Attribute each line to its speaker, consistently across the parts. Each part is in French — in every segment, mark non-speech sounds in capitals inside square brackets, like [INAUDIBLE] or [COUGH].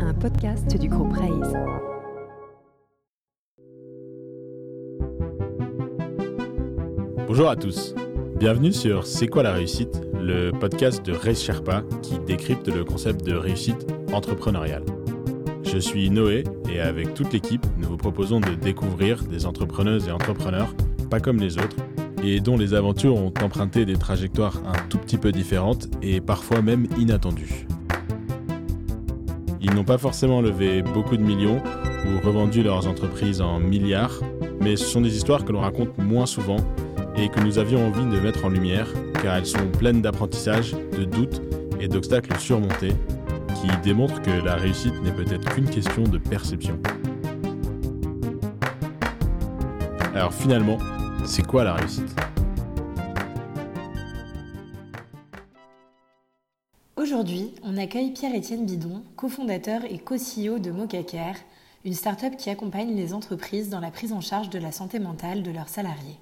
Speaker 1: un podcast du groupe Raise.
Speaker 2: Bonjour à tous. Bienvenue sur C'est quoi la réussite, le podcast de Raise Sherpa qui décrypte le concept de réussite entrepreneuriale. Je suis Noé et avec toute l'équipe, nous vous proposons de découvrir des entrepreneuses et entrepreneurs pas comme les autres et dont les aventures ont emprunté des trajectoires un tout petit peu différentes et parfois même inattendues. Ils n'ont pas forcément levé beaucoup de millions ou revendu leurs entreprises en milliards, mais ce sont des histoires que l'on raconte moins souvent et que nous avions envie de mettre en lumière car elles sont pleines d'apprentissage, de doutes et d'obstacles surmontés qui démontrent que la réussite n'est peut-être qu'une question de perception. Alors finalement, c'est quoi la réussite?
Speaker 3: On accueille Pierre-Étienne Bidon, cofondateur et co-CEO de Mocacare, une start-up qui accompagne les entreprises dans la prise en charge de la santé mentale de leurs salariés.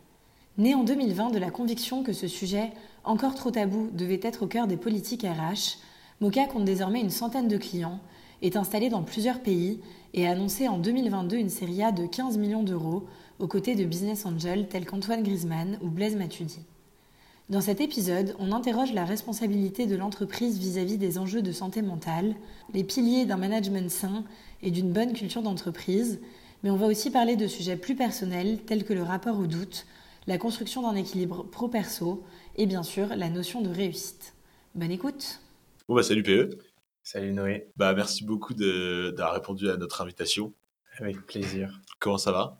Speaker 3: Né en 2020 de la conviction que ce sujet, encore trop tabou, devait être au cœur des politiques RH, Moca compte désormais une centaine de clients, est installé dans plusieurs pays et a annoncé en 2022 une série A de 15 millions d'euros aux côtés de business angels tels qu'Antoine Griezmann ou Blaise Matuidi. Dans cet épisode, on interroge la responsabilité de l'entreprise vis-à-vis des enjeux de santé mentale, les piliers d'un management sain et d'une bonne culture d'entreprise, mais on va aussi parler de sujets plus personnels tels que le rapport au doute, la construction d'un équilibre pro-perso et bien sûr la notion de réussite. Bonne écoute
Speaker 2: Bon bah salut PE.
Speaker 4: Salut Noé.
Speaker 2: Bah merci beaucoup d'avoir répondu à notre invitation.
Speaker 4: Avec plaisir.
Speaker 2: Comment ça va?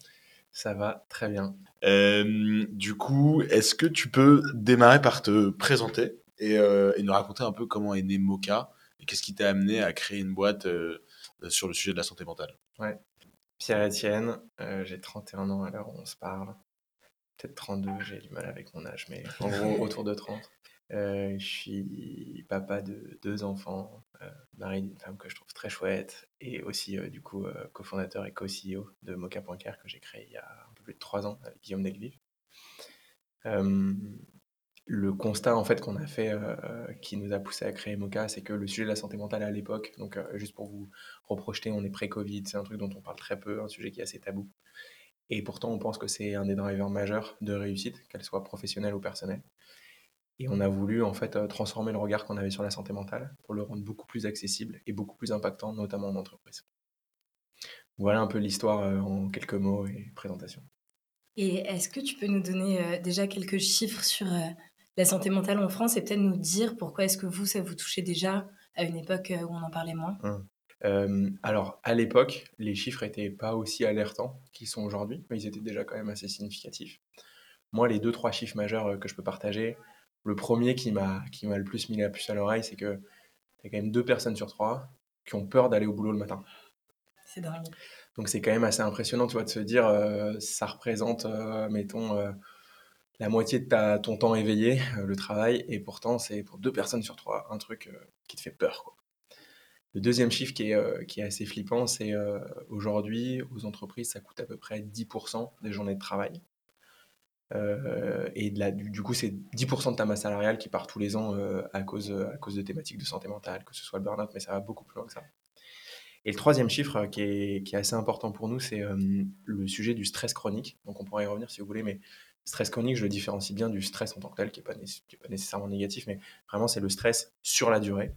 Speaker 4: Ça va très bien.
Speaker 2: Euh, du coup, est-ce que tu peux démarrer par te présenter et, euh, et, nous raconter un peu comment est né Mocha et qu'est-ce qui t'a amené à créer une boîte euh, sur le sujet de la santé mentale?
Speaker 4: Ouais. Pierre-Etienne, j'ai 31 ans à l'heure où on se parle peut-être 32, j'ai du mal avec mon âge, mais en gros [LAUGHS] autour de 30. Euh, je suis papa de deux enfants, mari d'une femme que je trouve très chouette, et aussi du coup cofondateur et co-CEO de Mocha.care que j'ai créé il y a de trois ans avec Guillaume Delvive. le constat en fait qu'on a fait qui nous a poussé à créer Mocha, c'est que le sujet de la santé mentale à l'époque, donc juste pour vous reprojeter, on est pré-Covid, c'est un truc dont on parle très peu, un sujet qui est assez tabou. Et pourtant, on pense que c'est un des drivers majeurs de réussite, qu'elle soit professionnelle ou personnelle. Et on a voulu en fait euh, transformer le regard qu'on avait sur la santé mentale pour le rendre beaucoup plus accessible et beaucoup plus impactant, notamment en entreprise. Voilà un peu l'histoire euh, en quelques mots et présentation.
Speaker 3: Et est-ce que tu peux nous donner euh, déjà quelques chiffres sur la santé mentale en France et peut-être nous dire pourquoi est-ce que vous, ça vous touchait déjà à une époque où on en parlait moins?
Speaker 4: Euh, alors, à l'époque, les chiffres n'étaient pas aussi alertants qu'ils sont aujourd'hui, mais ils étaient déjà quand même assez significatifs. Moi, les deux, trois chiffres majeurs euh, que je peux partager, le premier qui m'a le plus mis la puce à l'oreille, c'est que il y a quand même deux personnes sur trois qui ont peur d'aller au boulot le matin.
Speaker 3: C'est dingue.
Speaker 4: Donc c'est quand même assez impressionnant, tu vois, de se dire, ça représente, mettons, la moitié de ta, ton temps éveillé, le travail, et pourtant c'est pour deux personnes sur trois un truc qui te fait peur. Le deuxième chiffre qui est, qui assez flippant, c'est aujourd'hui, aux entreprises, ça coûte à peu près 10% des journées de travail. Et du, coup, c'est 10% de ta masse salariale qui part tous les ans à, cause, à cause de thématiques de santé mentale, que ce soit le burn-out, mais ça va beaucoup plus loin que ça. Et le troisième chiffre qui est, qui est assez important pour nous, c'est le sujet du stress chronique. Donc on pourrait y revenir si vous voulez, mais stress chronique, je le différencie bien du stress en tant que tel, qui n'est pas, pas, nécessairement négatif, mais vraiment c'est le stress sur la durée.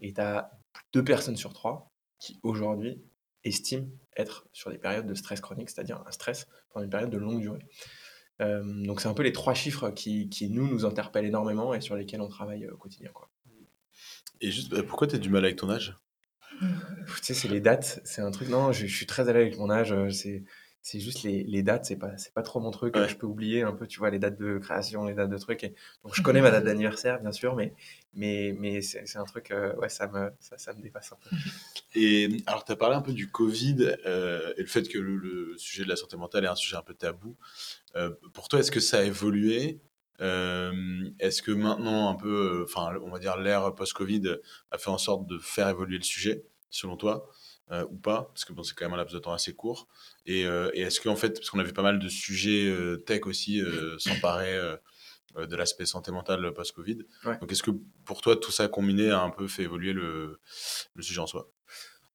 Speaker 4: Et tu as deux personnes sur trois qui aujourd'hui estiment être sur des périodes de stress chronique, c'est-à-dire un stress pendant une période de longue durée. Euh, donc c'est un peu les trois chiffres qui, qui, nous, nous interpellent énormément et sur lesquels on travaille au quotidien. Quoi.
Speaker 2: Et juste, euh, pourquoi tu as du mal avec ton âge?
Speaker 4: Tu sais, c'est les dates, c'est un truc, non, je, je, suis très à l'aise avec mon âge, euh, c'est c'est juste les, les dates, c'est pas, c'est pas trop mon truc. Je peux oublier un peu, tu vois, les dates de création, les dates de trucs. Et... Donc, je [LAUGHS] connais ma date d'anniversaire, bien sûr, mais, mais, mais c'est, un truc, euh, ouais, ça me, ça, ça, me dépasse un peu. [LAUGHS]
Speaker 2: Et alors, tu as parlé un peu du Covid euh, et le fait que le, sujet de la santé mentale est un sujet un peu tabou. Euh, pour toi, est-ce que ça a évolué? Est-ce que maintenant, un peu, enfin, on va dire l'ère post-Covid a fait en sorte de faire évoluer le sujet, selon toi euh, ou pas Parce que bon, c'est quand même un laps de temps assez court. Et, euh, et est-ce qu'en fait, parce qu'on a vu pas mal de sujets euh, tech aussi s'emparer de l'aspect santé mentale post-Covid.
Speaker 4: Ouais.
Speaker 2: Donc, est-ce que pour toi, tout ça combiné a un peu fait évoluer le, le sujet en soi?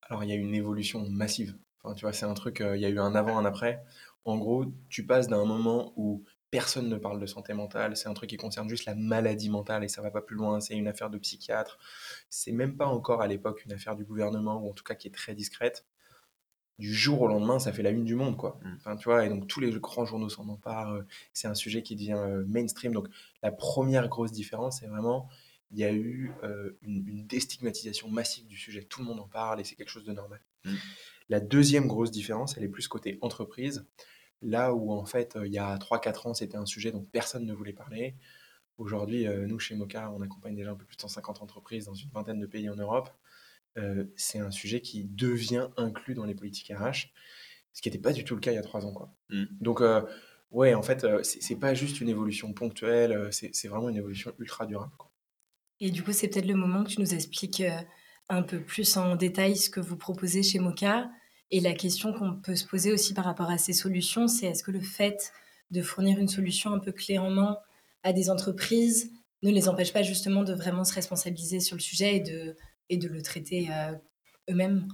Speaker 4: Alors, il y a une évolution massive. Enfin, tu vois, c'est un truc, il y a eu un avant, un après. En gros, tu passes d'un moment où personne ne parle de santé mentale, c'est un truc qui concerne juste la maladie mentale et ça va pas plus loin, c'est une affaire de psychiatre. C'est même pas encore à l'époque une affaire du gouvernement ou en tout cas qui est très discrète. Du jour au lendemain, ça fait la une du monde, quoi.
Speaker 2: Mm.
Speaker 4: Enfin, tu vois, et donc tous les grands journaux s'en emparent. euh, C'est un sujet qui devient euh, mainstream. Donc la première grosse différence, c'est vraiment il y a eu euh, une, une déstigmatisation massive du sujet. Tout le monde en parle et c'est quelque chose de normal.
Speaker 2: Mm.
Speaker 4: La deuxième grosse différence, elle est plus côté entreprise. Là où en fait, euh, il y a 3-4 ans, c'était un sujet dont personne ne voulait parler. Aujourd'hui, euh, nous, chez Moca, on accompagne déjà un peu plus de 150 entreprises dans une vingtaine de pays en Europe. Euh, c'est un sujet qui devient inclus dans les politiques RH, ce qui n'était pas du tout le cas il y a 3 ans. Quoi.
Speaker 2: Mm.
Speaker 4: Donc, euh, ouais, en fait, c'est pas juste une évolution ponctuelle, c'est vraiment une évolution ultra durable. quoi.
Speaker 3: Et du coup, c'est peut-être le moment que tu nous expliques un peu plus en détail ce que vous proposez chez Moca. Et la question qu'on peut se poser aussi par rapport à ces solutions, c'est est-ce que le fait de fournir une solution un peu clé en main à des entreprises ne les empêche pas justement de vraiment se responsabiliser sur le sujet et de, et de le traiter euh, eux-mêmes?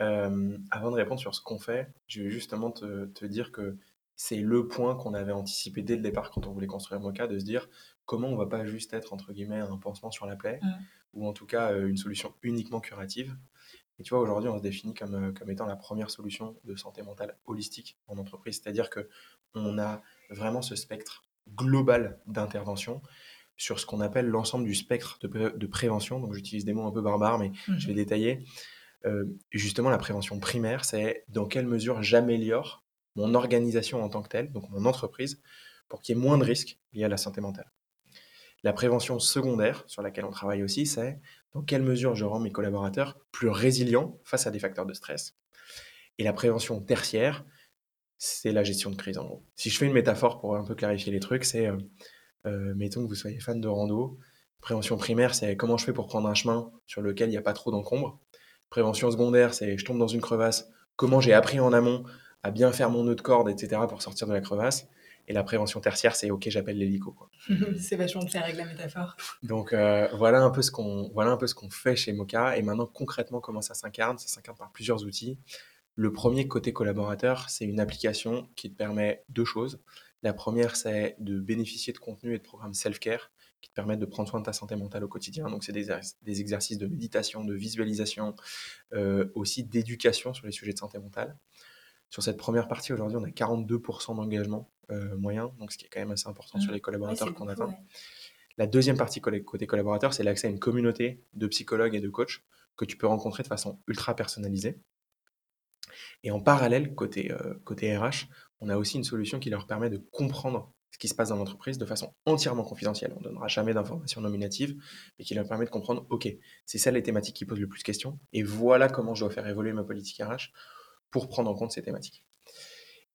Speaker 4: Euh, avant de répondre sur ce qu'on fait, je vais justement te, te dire que c'est le point qu'on avait anticipé dès le départ quand on voulait construire Mocha, de se dire comment on va pas juste être entre guillemets un pansement sur la plaie,
Speaker 3: Mm.
Speaker 4: ou en tout cas euh, une solution uniquement curative. Et tu vois, aujourd'hui, on se définit comme, euh, comme étant la première solution de santé mentale holistique en entreprise, c'est-à-dire que on a vraiment ce spectre global d'intervention sur ce qu'on appelle l'ensemble du spectre de, pré- de prévention. Donc j'utilise des mots un peu barbares, mais je vais détailler. Euh, justement, la prévention primaire, c'est dans quelle mesure j'améliore mon organisation en tant que telle, donc mon entreprise, pour qu'il y ait moins de risques liés à la santé mentale. La prévention secondaire, sur laquelle on travaille aussi, c'est dans quelle mesure je rends mes collaborateurs plus résilients face à des facteurs de stress. Et la prévention tertiaire, c'est la gestion de crise en gros. Si je fais une métaphore pour un peu clarifier les trucs, c'est, euh, euh, mettons que vous soyez fan de rando, prévention primaire, c'est comment je fais pour prendre un chemin sur lequel il n'y a pas trop d'encombre. Prévention secondaire, c'est je tombe dans une crevasse, comment j'ai appris en amont à bien faire mon nœud de corde, etc. pour sortir de la crevasse. Et la prévention tertiaire, c'est ok, j'appelle l'hélico. [LAUGHS]
Speaker 3: c'est vachement clair avec la métaphore.
Speaker 4: Donc euh, voilà un peu ce qu'on voilà un peu ce qu'on fait chez Mocha. Et maintenant concrètement comment ça s'incarne? Ça s'incarne par plusieurs outils. Le premier côté collaborateur, c'est une application qui te permet deux choses. La première, c'est de bénéficier de contenus et de programmes self-care qui te permettent de prendre soin de ta santé mentale au quotidien. Donc c'est des exercices de méditation, de visualisation, euh, aussi d'éducation sur les sujets de santé mentale. Sur cette première partie, aujourd'hui, on a 42% d'engagement euh, moyen, donc ce qui est quand même assez important
Speaker 3: Mmh.
Speaker 4: sur les
Speaker 3: Ouais,
Speaker 4: collaborateurs qu'on atteint.
Speaker 3: ouais.
Speaker 4: La deuxième partie côté collaborateur, c'est l'accès à une communauté de psychologues et de coachs que tu peux rencontrer de façon ultra personnalisée. Et en parallèle, côté, euh, côté RH, on a aussi une solution qui leur permet de comprendre ce qui se passe dans l'entreprise de façon entièrement confidentielle. On ne donnera jamais d'informations nominatives, mais qui leur permet de comprendre, OK, c'est ça les thématiques qui posent le plus de questions, et voilà comment je dois faire évoluer ma politique RH pour prendre en compte ces thématiques.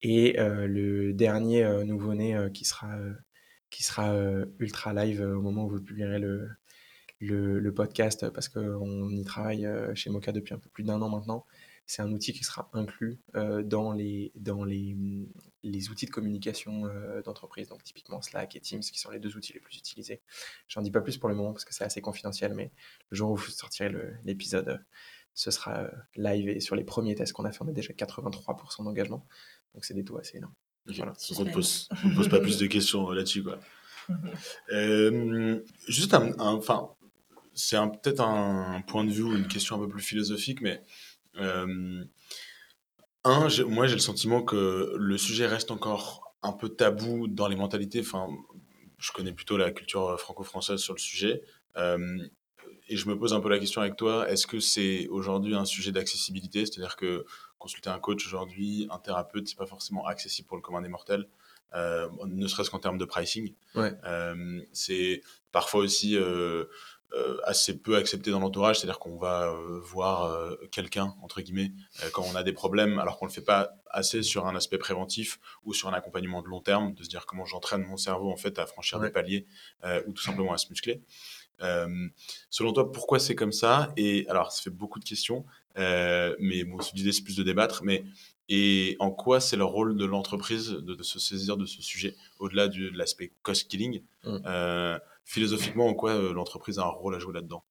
Speaker 4: Et euh, le dernier euh, nouveau-né euh, qui sera, qui sera ultra live au moment où vous publierez le, le, podcast, parce qu'on y travaille chez Mocha depuis un peu plus d'un an maintenant, c'est un outil qui sera inclus dans, les, dans les, les outils de communication d'entreprise, donc typiquement Slack et Teams, qui sont les deux outils les plus utilisés. J'en dis pas plus pour le moment parce que c'est assez confidentiel, mais le jour où vous sortirez l'épisode, ce sera euh, live et sur les premiers tests qu'on a fait, on a déjà 83% d'engagement, donc c'est des taux assez énormes. Voilà.
Speaker 2: Donc on ne pose, pas [LAUGHS] plus de questions euh, là-dessus. quoi. [LAUGHS] Euh, juste un, enfin, c'est un- peut-être un, point de vue ou une question un peu plus philosophique, mais euh, un, j'ai- moi j'ai le sentiment que le sujet reste encore un peu tabou dans les mentalités. Enfin, je connais plutôt la culture franco-française sur le sujet. Euh, et je me pose un peu la question avec toi, est-ce que c'est aujourd'hui un sujet d'accessibilité? C'est-à-dire que consulter un coach aujourd'hui, un thérapeute, c'est pas forcément accessible pour le commun des mortels, euh, ne serait-ce qu'en termes de pricing.
Speaker 4: Ouais.
Speaker 2: Euh, c'est parfois aussi euh, assez peu accepté dans l'entourage, c'est-à-dire qu'on va voir quelqu'un, entre guillemets, quand on a des problèmes, alors qu'on ne le fait pas assez sur un aspect préventif ou sur un accompagnement de long terme, de se dire comment j'entraîne mon cerveau en fait à franchir
Speaker 4: Ouais.
Speaker 2: des paliers ou tout simplement à se muscler. Selon toi, pourquoi c'est comme ça? Et alors, ça fait beaucoup de questions. Mais bon, l'idée, c'est plus de débattre. Mais et en quoi c'est le rôle de l'entreprise de, se saisir de ce sujet, au-delà de l'aspect cost killing? Mm. euh, Philosophiquement, en quoi l'entreprise a un rôle à jouer là-dedans?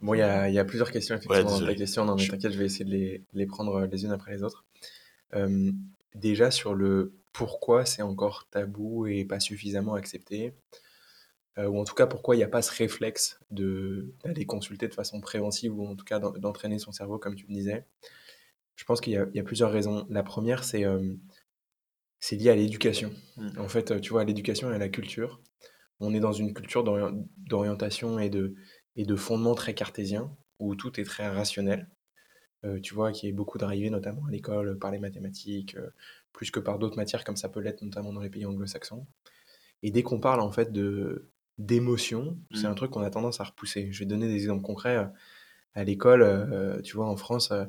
Speaker 4: Bon, il y a, y a, plusieurs questions effectivement dans ta question. Non, mais t'inquiète, je vais essayer de les, les, prendre les unes après les autres. déjà sur le pourquoi c'est encore tabou et pas suffisamment accepté. Euh, ou en tout cas pourquoi il n'y a pas ce réflexe d'aller consulter de façon préventive ou en tout cas d'entraîner son cerveau comme tu me disais. Je pense qu'il y, a plusieurs raisons. La première, c'est euh, c'est lié à l'éducation. Mmh. En fait, tu vois, l'éducation et la culture. On est dans une culture d'orientation et de, et de fondement très cartésien, où tout est très rationnel. Euh, tu vois, qui est beaucoup d'arrivées, notamment à l'école, par les mathématiques, plus que par d'autres matières, comme ça peut l'être notamment dans les pays anglo-saxons. Et dès qu'on parle en fait de, d'émotion, c'est un mmh. truc qu'on a tendance à repousser. Je vais donner des exemples concrets. Euh, à l'école, euh, tu vois, en France, euh,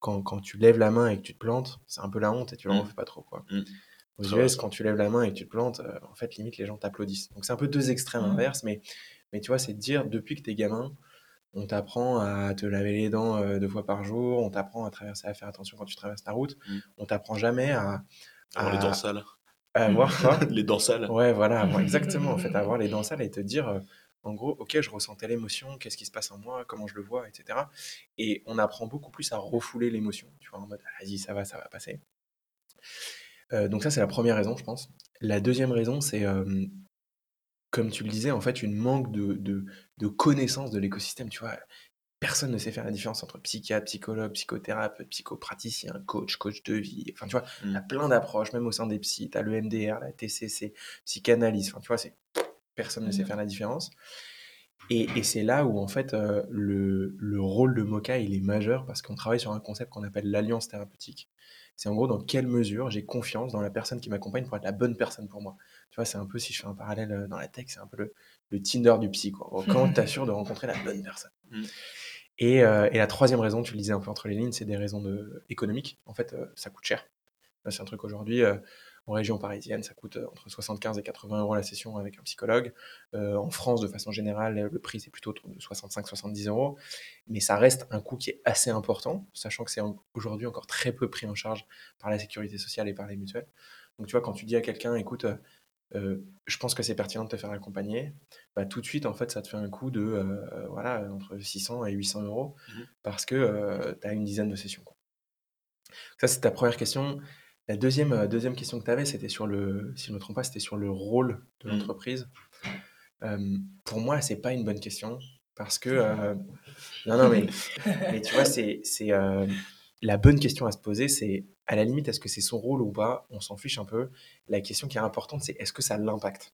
Speaker 4: quand, quand, tu lèves la main et que tu te plantes, c'est un peu la honte et tu ne mmh. fais pas trop. Quoi. Mmh. Aux US, quand tu lèves la main et que tu te plantes, en fait, limite, les gens t'applaudissent. Donc, c'est un peu deux extrêmes inverses, mais, mais tu vois, c'est de dire, depuis que tu es gamin, on t'apprend à te laver les dents deux fois par jour, on t'apprend à traverser, à faire attention quand tu traverses ta route, on t'apprend jamais à...
Speaker 2: à... les dents sales.
Speaker 4: Avoir [LAUGHS] quoi
Speaker 2: Les dents sales.
Speaker 4: Ouais, voilà, [LAUGHS] exactement. En fait, avoir les dents sales et te dire, euh, en gros, ok, je ressentais l'émotion, qu'est-ce qui se passe en moi, comment je le vois, etc. Et on apprend beaucoup plus à refouler l'émotion, tu vois, en mode, vas-y, ça va, ça va passer. Euh, donc ça, c'est la première raison, je pense. La deuxième raison, c'est, euh, comme tu le disais, en fait, une manque de, de, de connaissance de l'écosystème, tu vois personne ne sait faire la différence entre psychiatre, psychologue, psychothérapeute, psychopraticien, coach, coach de vie. Enfin, tu vois, il y a plein d'approches, même au sein des psys. Tu as le MDR, la TCC, psychanalyse. Enfin, tu vois, personne ne sait mmh. faire la différence. Et, et c'est là où, en fait, euh, le, le, rôle de Mocha, il est majeur parce qu'on travaille sur un concept qu'on appelle l'alliance thérapeutique. C'est en gros dans quelle mesure j'ai confiance dans la personne qui m'accompagne pour être la bonne personne pour moi. Tu vois, c'est un peu, si je fais un parallèle euh, dans la tech, c'est un peu le, le Tinder du psy. Quoi. Comment [LAUGHS] t'assures de rencontrer la bonne personne Euh, et, la troisième raison, tu le disais un peu entre les lignes, c'est des raisons de, économiques. En fait, euh, ça coûte cher. C'est un truc aujourd'hui, euh, en région parisienne, ça coûte entre 75 et 80 euros la session avec un psychologue. en France, de façon générale, le prix, c'est plutôt de 65-70 euros. Mais ça reste un coût qui est assez important, sachant que c'est aujourd'hui encore très peu pris en charge par la sécurité sociale et par les mutuelles. Donc, tu vois, quand tu dis à quelqu'un, écoute, euh, je pense que c'est pertinent de te faire accompagner, bah, tout de suite, en fait, ça te fait un coût de euh, voilà, entre 600 et 800 euros mmh parce que euh, tu as une dizaine de sessions. Quoi. Ça, c'est ta première question. La deuxième, deuxième question que tu avais, c'était sur le, si je ne me trompe pas, c'était sur le rôle de mmh. l'entreprise. pour moi, c'est pas une bonne question parce que. [LAUGHS] non, non, mais, mais tu vois, c'est la bonne question à se poser, c'est à la limite, est-ce que c'est son rôle ou pas? On s'en fiche un peu. La question qui est importante, c'est est-ce que ça l'impacte?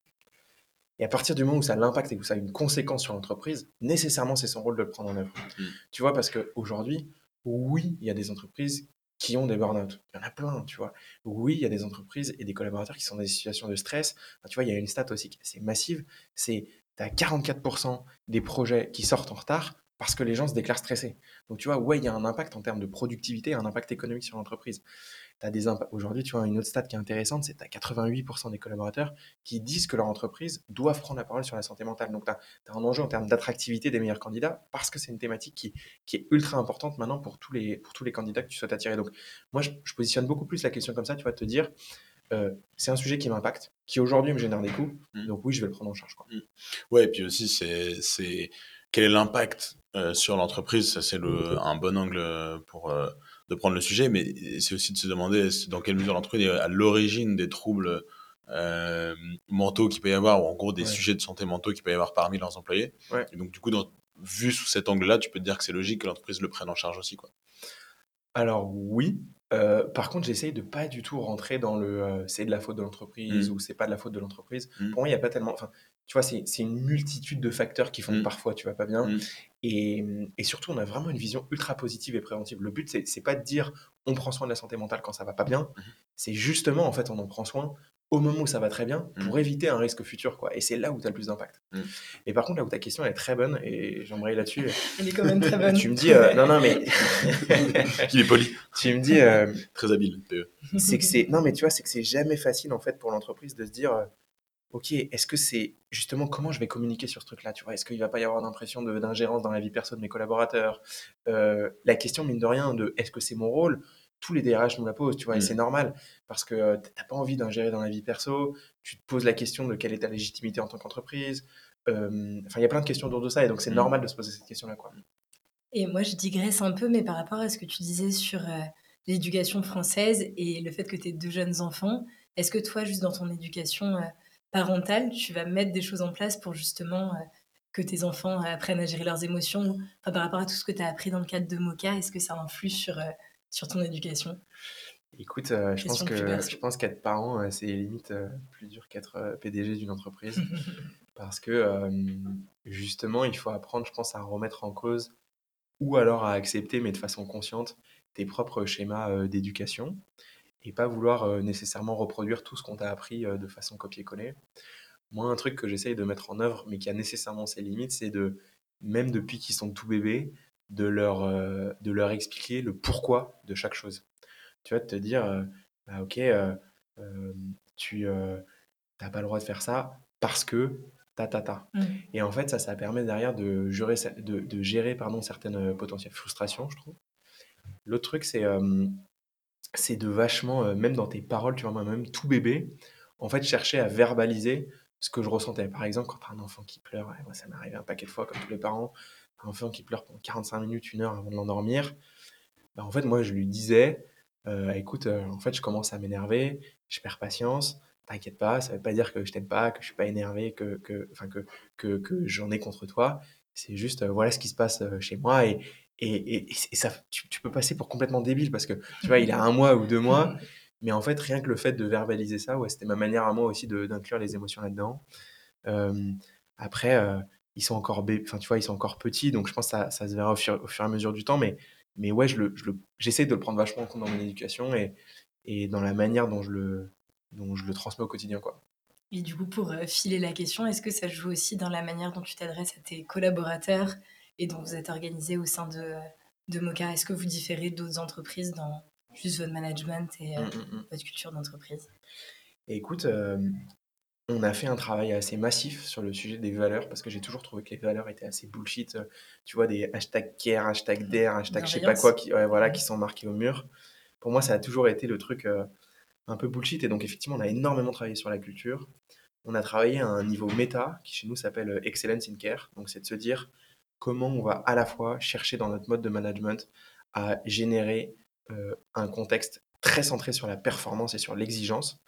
Speaker 4: Et à partir du moment où ça l'impacte et que ça a une conséquence sur l'entreprise, nécessairement, c'est son rôle de le prendre en œuvre. Mmh. Tu vois, parce qu'aujourd'hui, oui, il y a des entreprises qui ont des burn-out. Il y en a plein, tu vois. Oui, il y a des entreprises et des collaborateurs qui sont dans des situations de stress. tu vois, il y a une stat aussi, c'est massive, c'est tu as 44% des projets qui sortent en retard parce que les gens se déclarent stressés. Donc tu vois, ouais, il y a un impact en termes de productivité, un impact économique sur l'entreprise. des Aujourd'hui, tu vois, une autre stat qui est intéressante, c'est que tu as 88% des collaborateurs qui disent que leur entreprise doit prendre la parole sur la santé mentale. Donc tu as, un enjeu en termes d'attractivité des meilleurs candidats parce que c'est une thématique qui, qui, est ultra importante maintenant pour tous, les, pour tous les candidats que tu souhaites attirer. Donc moi, je, positionne beaucoup plus la question comme ça, tu vas te dire, euh, c'est un sujet qui m'impacte, qui aujourd'hui me génère des coûts. Mmh. Donc oui, je vais le prendre en charge. Quoi. Mmh.
Speaker 2: Ouais, et puis aussi, c'est quel est l'impact euh, sur l'entreprise, ça c'est un bon angle euh, pour euh, de prendre le sujet, mais c'est aussi de se demander dans quelle mesure l'entreprise est à l'origine des troubles mentaux qu'il peut y avoir, ou en gros des sujets de santé mentaux qu'il peut y avoir parmi leurs employés. Et donc du coup, dans, vu sous cet angle-là, tu peux te dire que c'est logique que l'entreprise le prenne en charge aussi. Quoi.
Speaker 4: Alors oui, par contre, j'essaye de pas du tout rentrer dans le c'est de la faute de l'entreprise mmh. ou c'est pas de la faute de l'entreprise. Mmh. Pour moi, il n'y a pas tellement. Enfin, tu vois, c'est une multitude de facteurs qui font que mmh. parfois tu vas pas bien. Et, et, surtout, on a vraiment une vision ultra positive et préventive. Le but, c'est n'est pas de dire on prend soin de la santé mentale quand ça va pas bien. Mmh c'est justement, en fait, on en prend soin au moment où ça va très bien pour mmh. éviter un risque futur. Quoi. Et c'est là où tu as le plus d'impact. Mmh. Mais par contre, là où ta question est très bonne, et j'embraye là-dessus. [LAUGHS]
Speaker 3: Elle est quand même très bonne.
Speaker 4: tu me dis, euh, non, non, mais. [LAUGHS]
Speaker 2: Il est poli.
Speaker 4: Tu me dis. Euh,
Speaker 2: très habile,
Speaker 4: C'est que c'est. Non, mais tu vois, c'est que c'est jamais facile, en fait, pour l'entreprise de se dire. Ok, est-ce que c'est justement comment je vais communiquer sur ce truc-là Tu vois, est-ce qu'il va pas y avoir d'impression de- d'ingérence dans la vie perso de mes collaborateurs? Euh, La question, mine de rien, de est-ce que c'est mon rôle? Tous les DRH nous la posent, tu vois, et
Speaker 2: Mm.
Speaker 4: c'est normal parce que euh, t'as pas envie d'ingérer dans la vie perso. Tu te poses la question de quelle est ta légitimité en tant qu'entreprise. Euh, Enfin, il y a plein de questions autour de ça, et donc c'est
Speaker 2: Mm.
Speaker 4: normal de se poser cette question-là, quoi.
Speaker 3: Et moi, je digresse un peu, mais par rapport à ce que tu disais sur euh, l'éducation française et le fait que tu aies deux jeunes enfants, est-ce que toi, juste dans ton éducation euh, parentale, tu vas mettre des choses en place pour justement euh, que tes enfants apprennent à gérer leurs émotions. Enfin, Par rapport à tout ce que tu as appris dans le cadre de Mocha, est-ce que ça influe sur, euh, sur ton éducation?
Speaker 4: Écoute, euh, je, pense que, je pense qu'être parent, euh, c'est limite euh, plus dur qu'être euh, PDG d'une entreprise. [LAUGHS] parce que euh, justement, il faut apprendre, je pense, à remettre en cause ou alors à accepter, mais de façon consciente, tes propres schémas euh, d'éducation et pas vouloir euh, nécessairement reproduire tout ce qu'on t'a appris euh, de façon copier-coller. Moi, un truc que j'essaye de mettre en œuvre, mais qui a nécessairement ses limites, c'est de, même depuis qu'ils sont tout bébés, de leur, euh, de leur expliquer le pourquoi de chaque chose. Tu vois, de te dire, euh, bah, ok, euh, tu n'as pas le droit de faire ça parce que ta ta ta.
Speaker 3: Mm.
Speaker 4: Et en fait, ça, ça permet derrière de gérer, de, de gérer pardon, certaines potentielles frustrations, je trouve. L'autre truc, c'est c'est de vachement, euh, même dans tes paroles, tu vois, moi-même, tout bébé, en fait, chercher à verbaliser ce que je ressentais. Par exemple, quand un enfant qui pleure, moi, ça m'est arrivé un paquet de fois, comme tous les parents, un enfant qui pleure pendant 45 minutes, une heure avant de l'endormir, bah, en fait, moi, je lui disais, euh, écoute, euh, en fait, je commence à m'énerver, je perds patience, t'inquiète pas, ça veut pas dire que je t'aime pas, que je suis pas énervé, que, que, que, que, que j'en ai contre toi. C'est juste, voilà ce qui se passe chez moi et, et, et, et ça, tu, tu peux passer pour complètement débile parce que, tu vois, il a un mois ou deux mois, mais en fait, rien que le fait de verbaliser ça, ouais, c'était ma manière à moi aussi d'inclure les émotions là-dedans. Euh, après, euh, ils sont encore, enfin, tu vois, ils sont encore petits, donc je pense que ça, ça se verra au fur, au fur et à mesure du temps, mais, mais ouais, je le, je le- j'essaie de le prendre vachement en compte dans mon éducation et, et dans la manière dont je le, dont je le transmets au quotidien, quoi.
Speaker 3: Et du coup, pour euh, filer la question, est-ce que ça joue aussi dans la manière dont tu t'adresses à tes collaborateurs et dont vous êtes organisé au sein de, de Mocha Est-ce que vous différez d'autres entreprises dans juste votre management et euh,
Speaker 4: Mm, mm, mm.
Speaker 3: votre culture d'entreprise?
Speaker 4: Écoute, euh, on a fait un travail assez massif sur le sujet des valeurs parce que j'ai toujours trouvé que les valeurs étaient assez bullshit. euh, Tu vois, des hashtag care, hashtag dare, hashtag je sais pas quoi qui, ouais, voilà, qui sont marqués au mur. Pour moi, ça a toujours été le truc euh, un peu bullshit. Et donc, effectivement, on a énormément travaillé sur la culture. On a travaillé à un niveau méta qui chez nous s'appelle Excellence in Care. Donc, c'est de se dire comment on va à la fois chercher dans notre mode de management à générer euh, un contexte très centré sur la performance et sur l'exigence,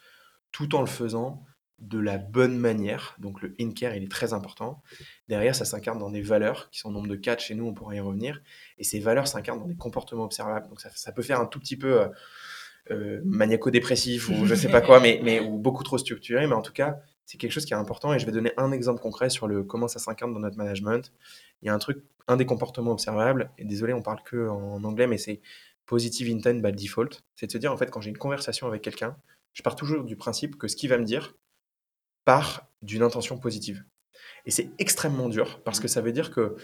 Speaker 4: tout en le faisant de la bonne manière. Donc le in-care, il est très important. Derrière, ça s'incarne dans des valeurs qui sont nombre de quatre chez nous, on pourra y revenir. Et ces valeurs s'incarnent dans des comportements observables. Donc ça, peut faire un tout petit peu euh, euh, maniaco-dépressif ou je sais pas quoi, mais, mais ou beaucoup trop structuré. Mais en tout cas, c'est quelque chose qui est important. Et je vais donner un exemple concret sur le comment ça s'incarne dans notre management. Il y a un truc, un des comportements observables, et désolé, on parle que en anglais, mais c'est positive intent by default. C'est de se dire, en fait, quand j'ai une conversation avec quelqu'un, je pars toujours du principe que ce qu'il va me dire part d'une intention positive. Et c'est extrêmement dur parce que ça veut dire que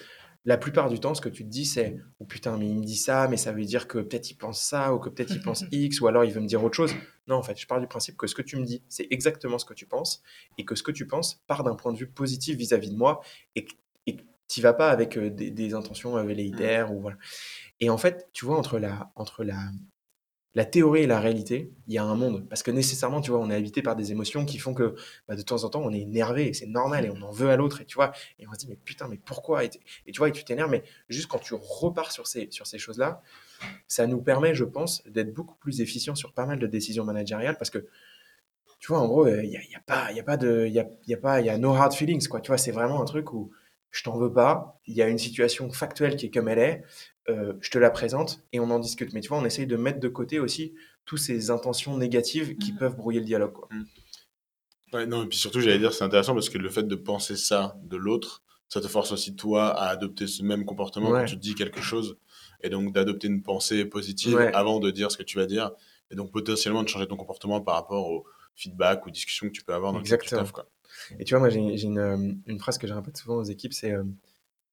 Speaker 4: la plupart du temps, ce que tu te dis, c'est Oh putain, mais il me dit ça, mais ça veut dire que peut-être il pense ça, ou que peut-être il pense [LAUGHS] X, ou alors il veut me dire autre chose. Non, en fait, je pars du principe que ce que tu me dis, c'est exactement ce que tu penses, et que ce que tu penses part d'un point de vue positif vis-à-vis de moi, et que tu vas pas avec euh, des, des intentions euh, velléitaires. Ou voilà. Et en fait, tu vois, entre la, entre la, la théorie et la réalité, il y a un monde. Parce que nécessairement, tu vois, on est habité par des émotions qui font que bah, de temps en temps, on est énervé c'est normal et on en veut à l'autre. Et tu vois, et on se dit, mais putain, mais pourquoi? Et, tu vois, et tu t'énerves, mais juste quand tu repars sur ces, sur ces choses-là, ça nous permet, je pense, d'être beaucoup plus efficient sur pas mal de décisions managériales parce que, tu vois, en gros, il n'y a, y a, pas, y a pas de. Il y a, y a, pas, y a no hard feelings, quoi. Tu vois, c'est vraiment un truc où je t'en veux pas, il y a une situation factuelle qui est comme elle est, euh, je te la présente et on en discute. Mais tu vois, on essaye de mettre de côté aussi toutes ces intentions négatives qui
Speaker 3: Mhm.
Speaker 4: peuvent brouiller le dialogue. Quoi.
Speaker 2: Ouais, non, et puis surtout, j'allais dire, c'est intéressant parce que le fait de penser ça de l'autre, ça te force aussi, toi, à adopter ce même comportement
Speaker 4: Ouais.
Speaker 2: quand tu dis quelque chose. Et donc, d'adopter une pensée positive
Speaker 4: Ouais.
Speaker 2: avant de dire ce que tu vas dire. Et donc, potentiellement, de changer ton comportement par rapport au feedback ou discussion que tu peux avoir dans
Speaker 4: Exactement.
Speaker 2: taffes, quoi.
Speaker 4: Et tu vois, moi, j'ai une, euh, une phrase que je répète souvent aux équipes, c'est euh,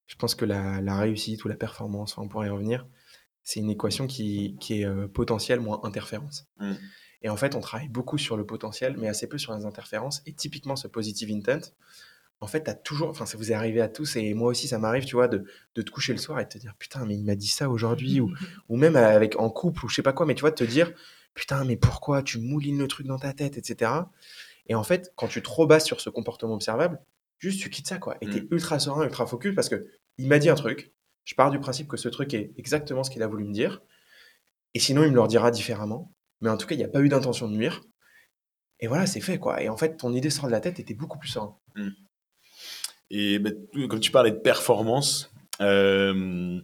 Speaker 4: je pense que la, la réussite ou la performance, enfin, on pourrait y revenir, c'est une équation qui, qui est euh, potentielle moins interférence.
Speaker 2: Mm.
Speaker 4: Et en fait, on travaille beaucoup sur le potentiel, mais assez peu sur les interférences. Et typiquement, ce positive intent, en fait, as toujours, enfin, ça vous est arrivé à tous, et moi aussi, ça m'arrive, tu vois, de, de, te coucher le soir et de te dire, putain, mais il m'a dit ça aujourd'hui, ou, [LAUGHS] ou même avec, en couple, ou je sais pas quoi, mais tu vois, de te dire, putain, mais pourquoi tu moulines le truc dans ta tête, etc. Et en fait, quand tu te rebasses sur ce comportement observable, juste tu quittes ça, quoi. Et tu es mmh. ultra serein, ultra focus, parce que il m'a dit un truc, je pars du principe que ce truc est exactement ce qu'il a voulu me dire, et sinon, il me le redira différemment. Mais en tout cas, il n'y a pas eu d'intention de nuire. Et voilà, c'est fait, quoi. Et en fait, ton idée sort de la tête et t'es beaucoup plus serein. Mmh.
Speaker 2: Et ben, comme tu parlais de performance, euh,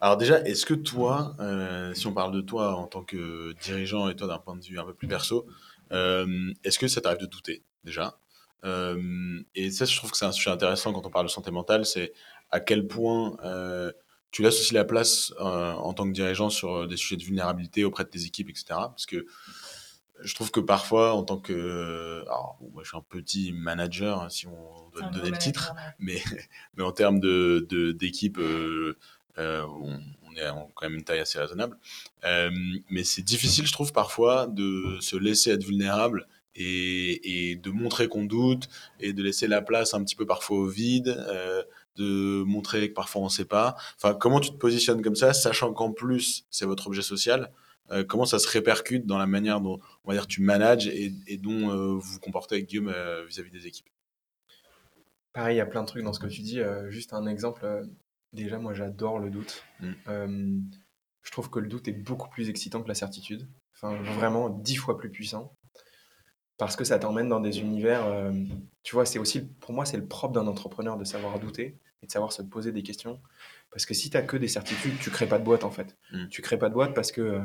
Speaker 2: alors déjà, est-ce que toi, euh, si on parle de toi en tant que dirigeant et toi d'un point de vue un peu plus perso, est-ce que ça t'arrive de douter déjà? Et ça, je trouve que c'est un sujet intéressant quand on parle de santé mentale, c'est à quel point tu laisses aussi la place en tant que dirigeant sur des sujets de vulnérabilité auprès de tes équipes, etc. Parce que je trouve que parfois, en tant que. Alors, moi, je suis un petit manager, hein, si on doit donner le titre, mais, [LAUGHS] mais en termes d'équipe, de, euh, euh, on, en quand même une taille assez raisonnable. Euh, mais c'est difficile, je trouve, parfois, de se laisser être vulnérable et, de montrer qu'on doute et de laisser la place un petit peu parfois au vide. de montrer que parfois on ne sait pas. Enfin, comment tu te positionnes comme ça, sachant qu'en plus c'est votre objet social, euh, comment ça se répercute dans la manière dont on va dire, tu manages et, dont euh, vous vous comportez avec Guillaume euh, vis-à-vis des équipes?
Speaker 4: Pareil, il y a plein de trucs dans ce que tu dis. juste un exemple, déjà, moi j'adore le doute. Mm. je trouve que le doute est beaucoup plus excitant que la certitude. Enfin, vraiment dix fois plus puissant. Parce que ça t'emmène dans des univers. tu vois, c'est aussi, pour moi, c'est le propre d'un entrepreneur de savoir douter et de savoir se poser des questions. Parce que si tu n'as que des certitudes, tu crées pas de boîte en fait. Mm. Tu crées pas de boîte parce que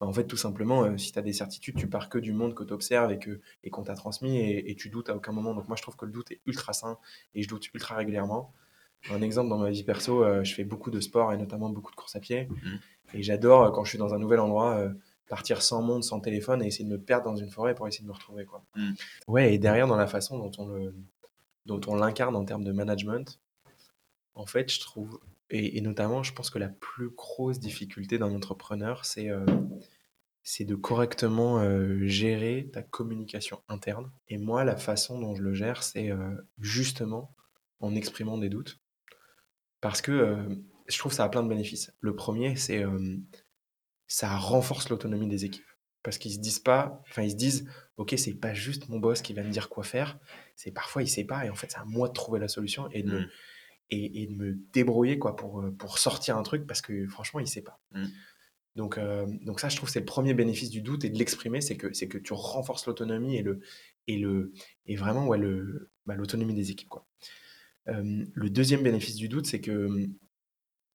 Speaker 4: bah, en fait, tout simplement, euh, si tu as des certitudes, tu pars que du monde que tu observes et que et qu'on t'a transmis et, tu doutes à aucun moment. Donc moi, je trouve que le doute est ultra sain et je doute ultra régulièrement. Un exemple dans ma vie perso, euh, je fais beaucoup de sport et notamment beaucoup de course à pied. Mmh. Et j'adore, euh, quand je suis dans un nouvel endroit, partir sans monde, sans téléphone et essayer de me perdre dans une forêt pour essayer de me retrouver. Quoi. Mmh. Ouais, et derrière, dans la façon dont on le dont on l'incarne en termes de management, en fait, je trouve, et, notamment, je pense que la plus grosse difficulté d'un entrepreneur, c'est c'est de correctement gérer ta communication interne. Et moi, la façon dont je le gère, c'est justement en exprimant des doutes. Parce que je trouve que ça a plein de bénéfices. Le premier, c'est ça renforce l'autonomie des équipes. Parce qu'ils se disent pas, enfin ils se disent, ok, c'est pas juste mon boss qui va me dire quoi faire, c'est parfois il sait pas et en fait c'est à moi de trouver la solution et de, me, mmh. et, de me débrouiller quoi pour, pour sortir un truc parce que franchement il sait pas. Mmh. Donc, euh, donc ça, je trouve, c'est le premier bénéfice du doute et de l'exprimer, c'est que, c'est que tu renforces l'autonomie et, le, et, le, et vraiment ouais, le, bah, l'autonomie des équipes. Quoi. Euh, le deuxième bénéfice du doute, c'est que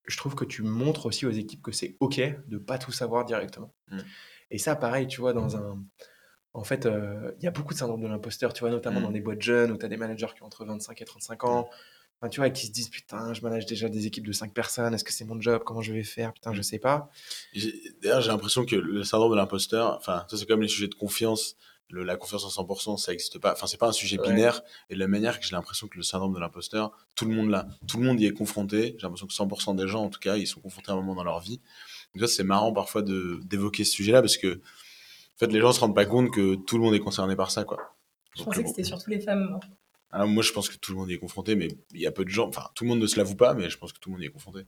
Speaker 4: je trouve que tu montres aussi aux équipes que c'est OK de pas tout savoir directement. Mmh. Et ça, pareil, tu vois, dans un... En fait, euh, il y a beaucoup de syndrome de l'imposteur, tu vois, notamment mmh. dans des boîtes jeunes où tu as des managers qui ont entre 25 et 35 ans, tu vois, qui se disent putain, je manage déjà des équipes de 5 personnes, est-ce que c'est mon job? Comment je vais faire? Putain, je sais pas.
Speaker 2: D'ailleurs, j'ai l'impression que le syndrome de l'imposteur, enfin, ça c'est comme les sujets de confiance. Le, la confiance en 100%, ça n'existe pas. Enfin, c'est pas un sujet binaire. Et de la manière que j'ai l'impression que le syndrome de l'imposteur, tout le monde l'a. Tout le monde y est confronté. J'ai l'impression que 100% des gens, en tout cas, ils sont confrontés à un moment dans leur vie. Donc, ça, c'est marrant parfois d'évoquer ce sujet-là parce que, en fait, les gens se rendent pas compte que tout le monde est concerné par ça, quoi.
Speaker 5: Je pensais que c'était surtout les femmes.
Speaker 2: Alors moi, je pense que tout le monde y est confronté, mais il y a peu de gens. Enfin, tout le monde ne se l'avoue pas, mais je pense que tout le monde y est confronté.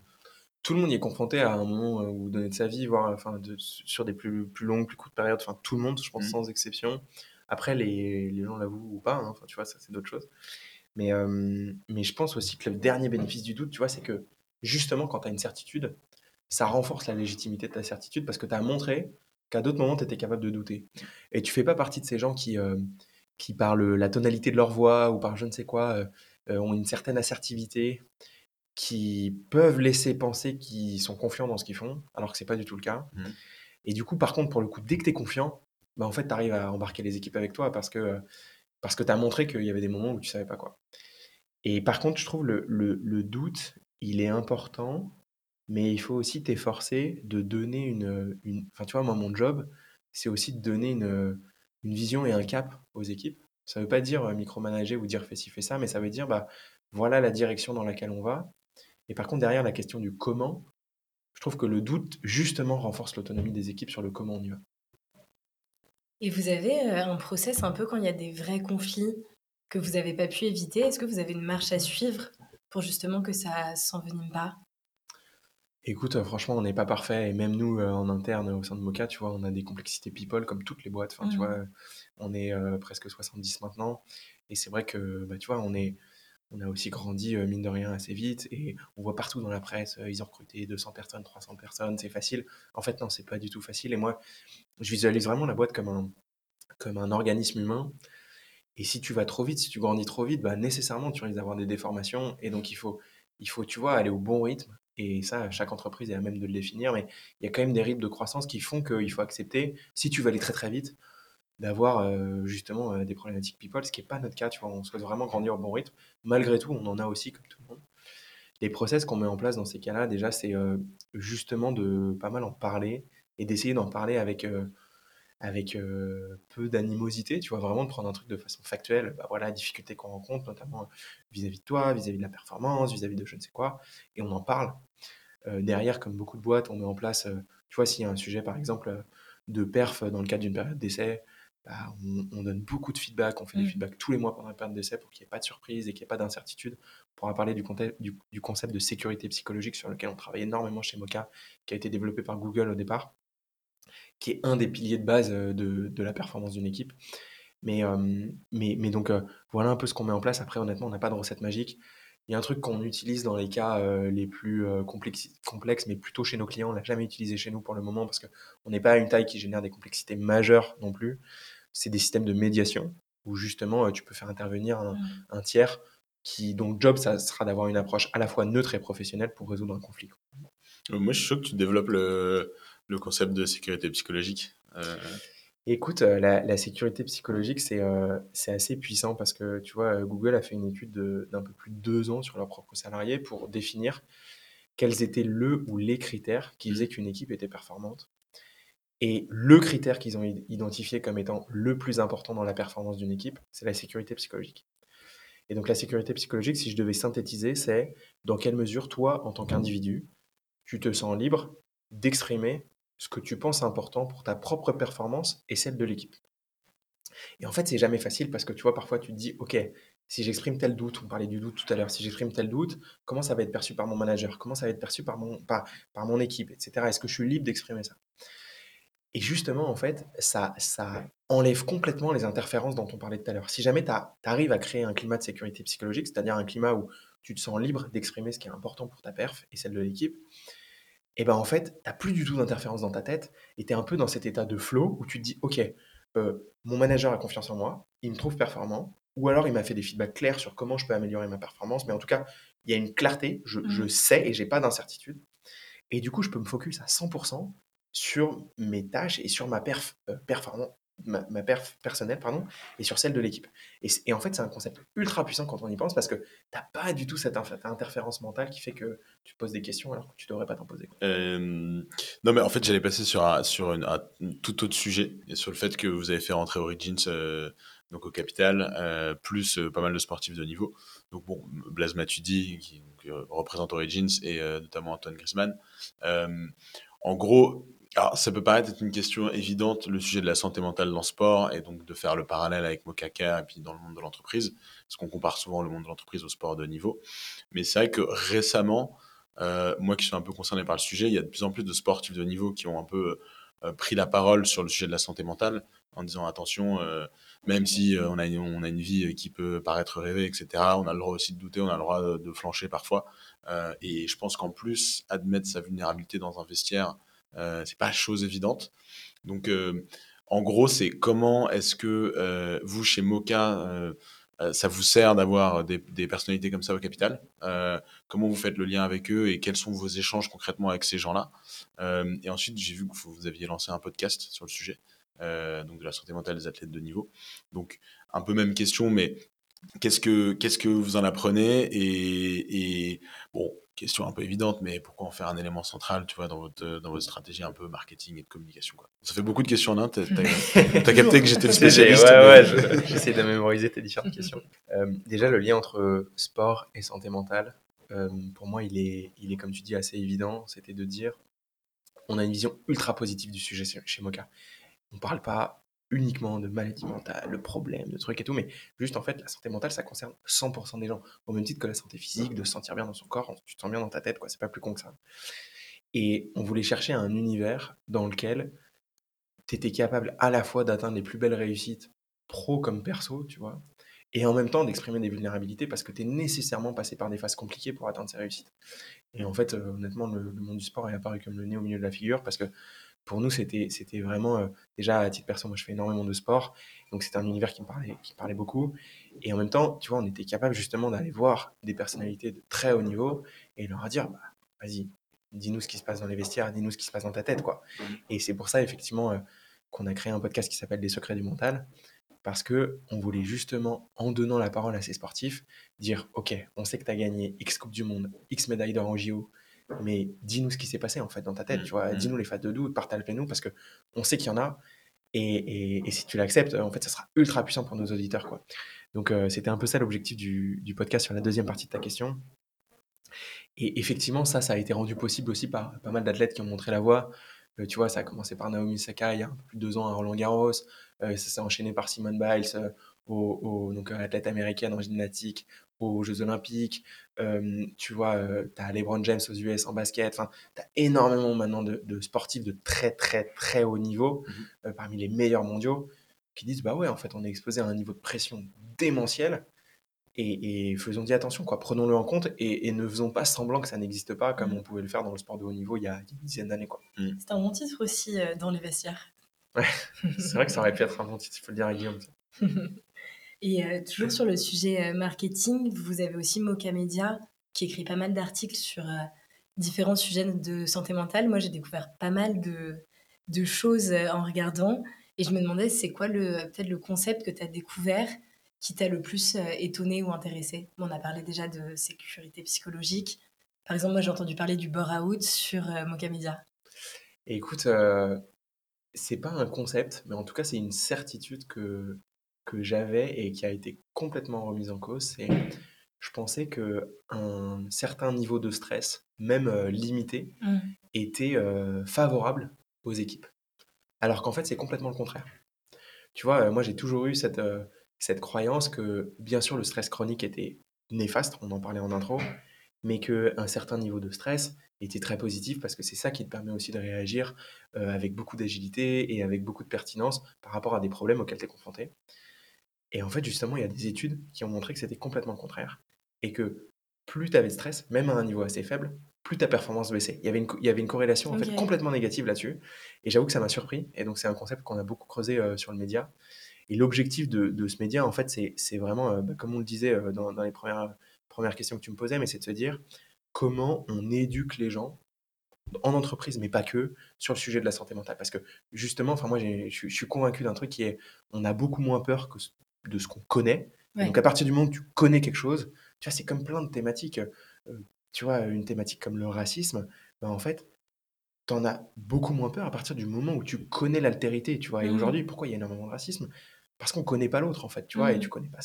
Speaker 4: Tout le monde y est confronté à un moment euh, où donner de sa vie, voire enfin, de, sur des plus, plus longues, plus courtes périodes. Enfin, tout le monde, je pense, mmh. sans exception. Après, les, les gens l'avouent ou pas. Hein, enfin, tu vois, ça, c'est d'autres choses. Mais, euh, mais je pense aussi que le dernier bénéfice du doute, tu vois, c'est que justement, quand tu as une certitude, ça renforce la légitimité de ta certitude parce que tu as montré qu'à d'autres moments, tu étais capable de douter. Et tu fais pas partie de ces gens qui, euh, qui par la tonalité de leur voix ou par je ne sais quoi euh, ont une certaine assertivité, qui peuvent laisser penser qu'ils sont confiants dans ce qu'ils font, alors que c'est pas du tout le cas. Mmh. Et du coup, par contre, pour le coup, dès que tu es confiant, bah, en fait, tu arrives à embarquer les équipes avec toi parce que, parce que tu as montré qu'il y avait des moments où tu savais pas quoi. Et par contre, je trouve le, le, doute, il est important, mais il faut aussi t'efforcer de donner une, une... Enfin, tu vois, moi, mon job, c'est aussi de donner une, une vision et un cap aux équipes. Ça ne veut pas dire euh, micromanager ou dire fais ci, fais ça, mais ça veut dire bah, voilà la direction dans laquelle on va. Et par contre, derrière la question du comment, je trouve que le doute, justement, renforce l'autonomie des équipes sur le comment on y va.
Speaker 5: Et vous avez un process un peu quand il y a des vrais conflits que vous n'avez pas pu éviter? Est-ce que vous avez une marche à suivre pour justement que ça s'envenime pas?
Speaker 4: Écoute, franchement, on n'est pas parfait et même nous, en interne, au sein de Mocha, tu vois, on a des complexités people comme toutes les boîtes. Enfin, tu mmh. vois, on est presque 70 maintenant et c'est vrai que, bah, tu vois, on est, on a aussi grandi, mine de rien, assez vite et on voit partout dans la presse, ils ont recruté 200 personnes, 300 personnes, c'est facile. En fait, non, c'est pas du tout facile et moi, je visualise vraiment la boîte comme un, comme un organisme humain et si tu vas trop vite, si tu grandis trop vite, bah, nécessairement, tu risques d'avoir des déformations et donc il faut, il faut, tu vois, aller au bon rythme et ça, chaque entreprise est à même de le définir, mais il y a quand même des rythmes de croissance qui font qu'il faut accepter, si tu veux aller très très vite, d'avoir euh, justement euh, des problématiques people, ce qui n'est pas notre cas, tu vois, on souhaite vraiment grandir au bon rythme. Malgré tout, on en a aussi comme tout le monde. Les process qu'on met en place dans ces cas-là, déjà, c'est euh, justement de pas mal en parler et d'essayer d'en parler avec, avec peu d'animosité, tu vois, vraiment de prendre un truc de façon factuelle, bah voilà, la difficulté qu'on rencontre, notamment vis-à-vis de toi, vis-à-vis de la performance, vis-à-vis de je ne sais quoi, et on en parle. derrière, comme beaucoup de boîtes, on met en place, tu vois, s'il y a un sujet, par exemple, de perf dans le cadre d'une période d'essai, bah, on, donne beaucoup de feedback, on fait des mmh. feedbacks tous les mois pendant la période d'essai pour qu'il n'y ait pas de surprise et qu'il n'y ait pas d'incertitude. On pourra parler du, du, concept de sécurité psychologique sur lequel on travaille énormément chez Mocha, qui a été développé par Google au départ, qui est un des piliers de base de, de la performance d'une équipe. Mais, mais, mais, donc, voilà un peu ce qu'on met en place. Après, honnêtement, on n'a pas de recette magique. Il y a un truc qu'on utilise dans les cas les plus complexes, mais plutôt chez nos clients. On ne l'a jamais utilisé chez nous pour le moment parce qu'on n'est pas à une taille qui génère des complexités majeures non plus c'est des systèmes de médiation où justement tu peux faire intervenir un, mmh. tiers qui, dont le job, ça sera d'avoir une approche à la fois neutre et professionnelle pour résoudre un conflit.
Speaker 2: Moi, je suis sûr que tu développes le, le concept de sécurité psychologique. Euh.
Speaker 4: Écoute, la, sécurité psychologique, c'est c'est assez puissant parce que, tu vois, Google a fait une étude d'un peu plus de deux ans sur leurs propres salariés pour définir quels étaient le ou les critères qui mmh. faisaient qu'une équipe était performante. Et le critère qu'ils ont identifié comme étant le plus important dans la performance d'une équipe, c'est la sécurité psychologique. Et donc la sécurité psychologique, si je devais synthétiser, c'est dans quelle mesure toi, en tant qu'individu, tu te sens libre d'exprimer ce que tu penses important pour ta propre performance et celle de l'équipe. Et en fait, c'est jamais facile parce que tu vois, parfois tu te dis, OK, si j'exprime tel doute, on parlait du doute tout à l'heure, si j'exprime tel doute, comment ça va être perçu par mon manager? Comment ça va être perçu par mon, par, par mon équipe, etc. Est-ce que je suis libre d'exprimer ça? Et justement, en fait, ça, ça enlève complètement les interférences dont on parlait tout à l'heure. Si jamais tu arrives à créer un climat de sécurité psychologique, c'est-à-dire un climat où tu te sens libre d'exprimer ce qui est important pour ta perf et celle de l'équipe, et ben en fait, tu n'as plus du tout d'interférences dans ta tête et tu es un peu dans cet état de flow où tu te dis, OK, euh, mon manager a confiance en moi, il me trouve performant, ou alors il m'a fait des feedbacks clairs sur comment je peux améliorer ma performance, mais en tout cas, il y a une clarté, je, je mmh. sais et j'ai pas d'incertitude. Et du coup, je peux me focus à 100% sur mes tâches et sur ma perf, euh, ma, perf personnelle pardon, et sur celle de l'équipe. Et, en fait, c'est un concept ultra puissant quand on y pense parce que tu n'as pas du tout cette interférence mentale qui fait que tu poses des questions alors que tu ne devrais pas t'en poser.
Speaker 2: Euh, non, mais en fait, j'allais passer sur, un, sur un tout autre sujet et sur le fait que vous avez fait rentrer Origins. Euh, donc au capital, plus pas mal de sportifs de niveau. Donc bon, Blaise Matuidi, qui représente Origins, et notamment Antoine Griezmann. en gros, alors, ça peut paraître être une question évidente, le sujet de la santé mentale dans le sport, et donc de faire le parallèle avec Mokaka et puis dans le monde de l'entreprise, parce qu'on compare souvent le monde de l'entreprise au sport de niveau. Mais c'est vrai que récemment, euh, moi qui suis un peu concerné par le sujet, il y a de plus en plus de sportifs de niveau qui ont un peu euh, pris la parole sur le sujet de la santé mentale, en disant attention, euh, même si on, a une, on a une vie qui peut paraître rêvée, etc., on a le droit aussi de douter, on a le droit de flancher parfois. et je pense qu'en plus, admettre sa vulnérabilité dans un vestiaire, euh, c'est pas chose évidente. Donc, euh, en gros, c'est comment est-ce que euh, vous, chez Mocha, ça vous sert d'avoir des, personnalités comme ça au capital? Comment vous faites le lien avec eux et quels sont vos échanges concrètement avec ces gens-là? Et ensuite, j'ai vu que vous aviez lancé un podcast sur le sujet, donc de la santé mentale des athlètes de niveau. Donc, un peu même question, mais qu'est-ce que, qu'est-ce que vous en apprenez? Et bon, question un peu évidente, mais pourquoi en faire un élément central, tu vois, dans votre, dans votre stratégie un peu marketing et de communication quoi? Ça fait beaucoup de questions en un. T'as as, [LAUGHS] capté que j'étais le spécialiste.
Speaker 4: ouais, ouais, [LAUGHS] j'essaie de mémoriser tes différentes questions. Euh, déjà, le lien entre sport et santé mentale, euh, pour moi, il est, il est, comme tu dis, assez évident. C'était de dire, on a une vision ultra positive du sujet chez Mocha. On parle pas uniquement de maladies mentales, de problèmes, de trucs et tout, mais juste en fait, la santé mentale, ça concerne 100% des gens. Au même titre que la santé physique, de se sentir bien dans son corps, tu te sens bien dans ta tête, quoi. C'est pas plus con que ça. Et on voulait chercher un univers dans lequel tu étais capable à la fois d'atteindre les plus belles réussites, pro comme perso, tu vois, et en même temps d'exprimer des vulnérabilités parce que tu es nécessairement passé par des phases compliquées pour atteindre ces réussites. Et en fait, euh, honnêtement, le, monde du sport est apparu comme le nez au milieu de la figure parce que pour nous, c'était, c'était vraiment, euh, déjà à titre perso, moi je fais énormément de sport, donc c'était un univers qui me parlait, qui parlait beaucoup. Et en même temps, tu vois, on était capable justement d'aller voir des personnalités de très haut niveau et leur dire, bah, vas-y, dis-nous ce qui se passe dans les vestiaires, dis-nous ce qui se passe dans ta tête, quoi. Mmh. Et c'est pour ça, effectivement, euh, qu'on a créé un podcast qui s'appelle Les secrets du mental, parce que on voulait justement, en donnant la parole à ces sportifs, dire, ok, on sait que tu as gagné X Coupe du Monde, X médailles d'or en JO, mais dis-nous ce qui s'est passé en fait dans ta tête, mmh. tu vois. Mmh. Dis-nous les phases de doute, partage-les-nous parce que on sait qu'il y en a. Et, et, si tu l'acceptes, en fait, ça sera ultra puissant pour nos auditeurs, quoi. Donc, euh, c'était un peu ça l'objectif du, du, podcast sur la deuxième partie de ta question. Et effectivement, ça, ça a été rendu possible aussi par pas mal d'athlètes qui ont montré la voie. Euh, tu vois, ça a commencé par Naomi Sakai il y a un peu plus de deux ans à Roland Garros. Euh, ça s'est enchaîné par Simone Biles, au, donc athlète américaine en gymnastique, aux Jeux Olympiques, tu vois, tu as LeBron James aux US en basket, enfin, tu as énormément maintenant de, sportifs de très très très haut niveau, mmh parmi les meilleurs mondiaux, qui disent, bah ouais, en fait, on est exposé à un niveau de pression démentiel, et, faisons y attention, quoi, prenons-le en compte, et, ne faisons pas semblant que ça n'existe pas, comme mmh. on pouvait le faire dans le sport de haut niveau il y a, une dizaine d'années, quoi.
Speaker 5: Mmh. C'est un bon titre aussi dans les vestiaires.
Speaker 4: Ouais, [LAUGHS] c'est vrai que ça aurait pu être un bon titre, il faut le dire à Guillaume. [LAUGHS]
Speaker 5: Et euh, toujours sur le sujet euh, marketing, vous avez aussi Mocha Media qui écrit pas mal d'articles sur euh, différents sujets de santé mentale. Moi, j'ai découvert pas mal de, de, choses en regardant et je me demandais c'est quoi peut-être le concept que tu as découvert qui t'a le plus étonné ou intéressé? On a parlé déjà de sécurité psychologique. Par exemple, moi j'ai entendu parler du bore-out sur Mocha Media.
Speaker 4: écoute, c'est pas un concept, mais en tout cas c'est une certitude que que j'avais et qui a été complètement remise en cause, c'est je pensais que un certain niveau de stress, même euh, limité, mmh. était euh, favorable aux équipes. Alors qu'en fait, c'est complètement le contraire. Tu vois, euh, moi, j'ai toujours eu cette, cette croyance que, bien sûr, le stress chronique était néfaste, on en parlait en intro, mais qu'un certain niveau de stress était très positif parce que c'est ça qui te permet aussi de réagir avec beaucoup d'agilité et avec beaucoup de pertinence par rapport à des problèmes auxquels tu es confronté. Et en fait, justement, il y a des études qui ont montré que c'était complètement le contraire. Et que plus tu avais de stress, même à un niveau assez faible, plus ta performance baissait. Il y avait une, il y avait une corrélation en fait, complètement négative là-dessus. Et j'avoue que ça m'a surpris. Et donc, c'est un concept qu'on a beaucoup creusé euh, sur le média. Et l'objectif de, de, ce média, en fait, c'est vraiment, euh, bah, comme on le disait euh, dans, dans, les premières, premières questions que tu me posais, mais c'est de se dire comment on éduque les gens en entreprise, mais pas que, sur le sujet de la santé mentale. Parce que justement, enfin moi, je suis convaincu d'un truc qui est, on a beaucoup moins peur que de ce qu'on connaît. Donc à partir du moment où tu connais quelque chose, tu vois, c'est comme plein de thématiques. Euh, tu vois, une thématique comme le racisme, ben, en fait, tu en as beaucoup moins peur à partir du moment où tu connais l'altérité, tu vois. Et mmh. aujourd'hui, pourquoi il y a énormément de racisme? Parce qu'on connaît pas l'autre, en fait, tu vois, et mmh. tu connais pas